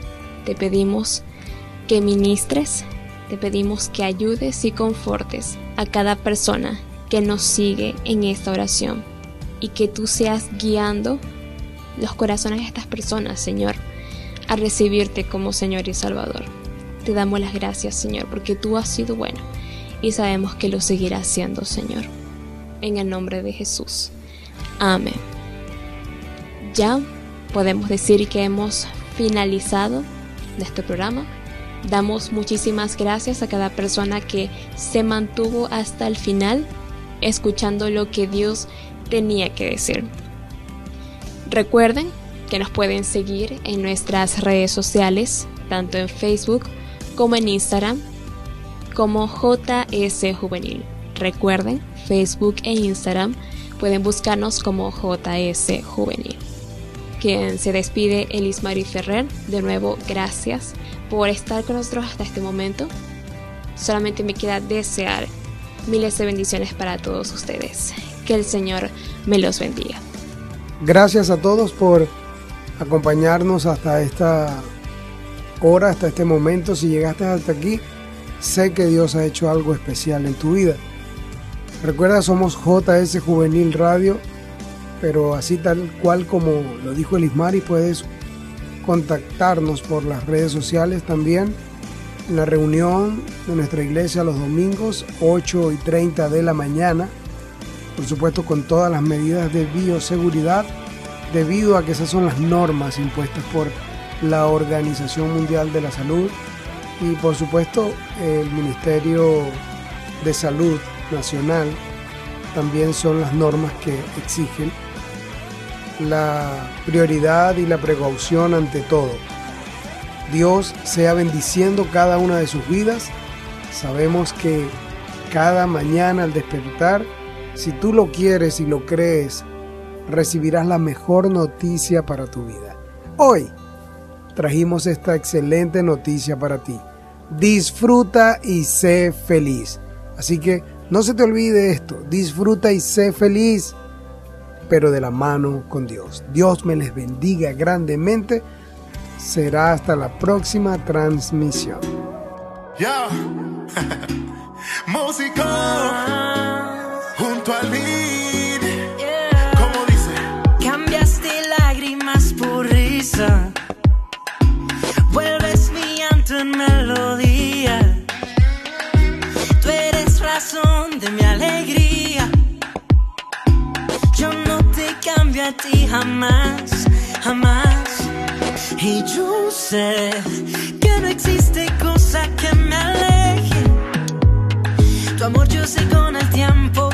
Te pedimos que ministres, te pedimos que ayudes y confortes a cada persona que nos sigue en esta oración y que tú seas guiando los corazones de estas personas, Señor, a recibirte como Señor y Salvador. Te damos las gracias, Señor, porque tú has sido bueno y sabemos que lo seguirás siendo, Señor. En el nombre de Jesús. Amén. Ya podemos decir que hemos finalizado este programa. Damos muchísimas gracias a cada persona que se mantuvo hasta el final escuchando lo que Dios tenía que decir. Recuerden que nos pueden seguir en nuestras redes sociales, tanto en Facebook como en Instagram, como JS Juvenil. Recuerden, Facebook e Instagram pueden buscarnos como JS Juvenil. Quien se despide, Elis Marie Ferrer. De nuevo, gracias por estar con nosotros hasta este momento. Solamente me queda desear miles de bendiciones para todos ustedes. Que el Señor me los bendiga. Gracias a todos por acompañarnos hasta esta hora, hasta este momento. Si llegaste hasta aquí, sé que Dios ha hecho algo especial en tu vida. Recuerda, somos JS Juvenil Radio, pero así tal cual como lo dijo Elismari, puedes contactarnos por las redes sociales también. En la reunión de nuestra iglesia los domingos 8 y 30 de la mañana, por supuesto con todas las medidas de bioseguridad, debido a que esas son las normas impuestas por la Organización Mundial de la Salud. Y por supuesto el Ministerio de Salud Nacional. También son las normas que exigen la prioridad y la precaución ante todo. Dios sea bendiciendo cada una de sus vidas. Sabemos que cada mañana al despertar, si tú lo quieres y lo crees, recibirás la mejor noticia para tu vida. Hoy trajimos esta excelente noticia para ti. Disfruta y sé feliz. Así que no se te olvide esto, disfruta y sé feliz, pero de la mano con Dios. Dios me les bendiga grandemente será hasta la próxima transmisión. Ya, músico junto al lead. ¿Cómo dice? Cambiaste lágrimas por risa. Vuelves mi llanto en melodía. Tú eres razón de mi alegría. A ti jamás, jamás. Y yo sé que no existe cosa que me aleje. Tu amor yo sé con el tiempo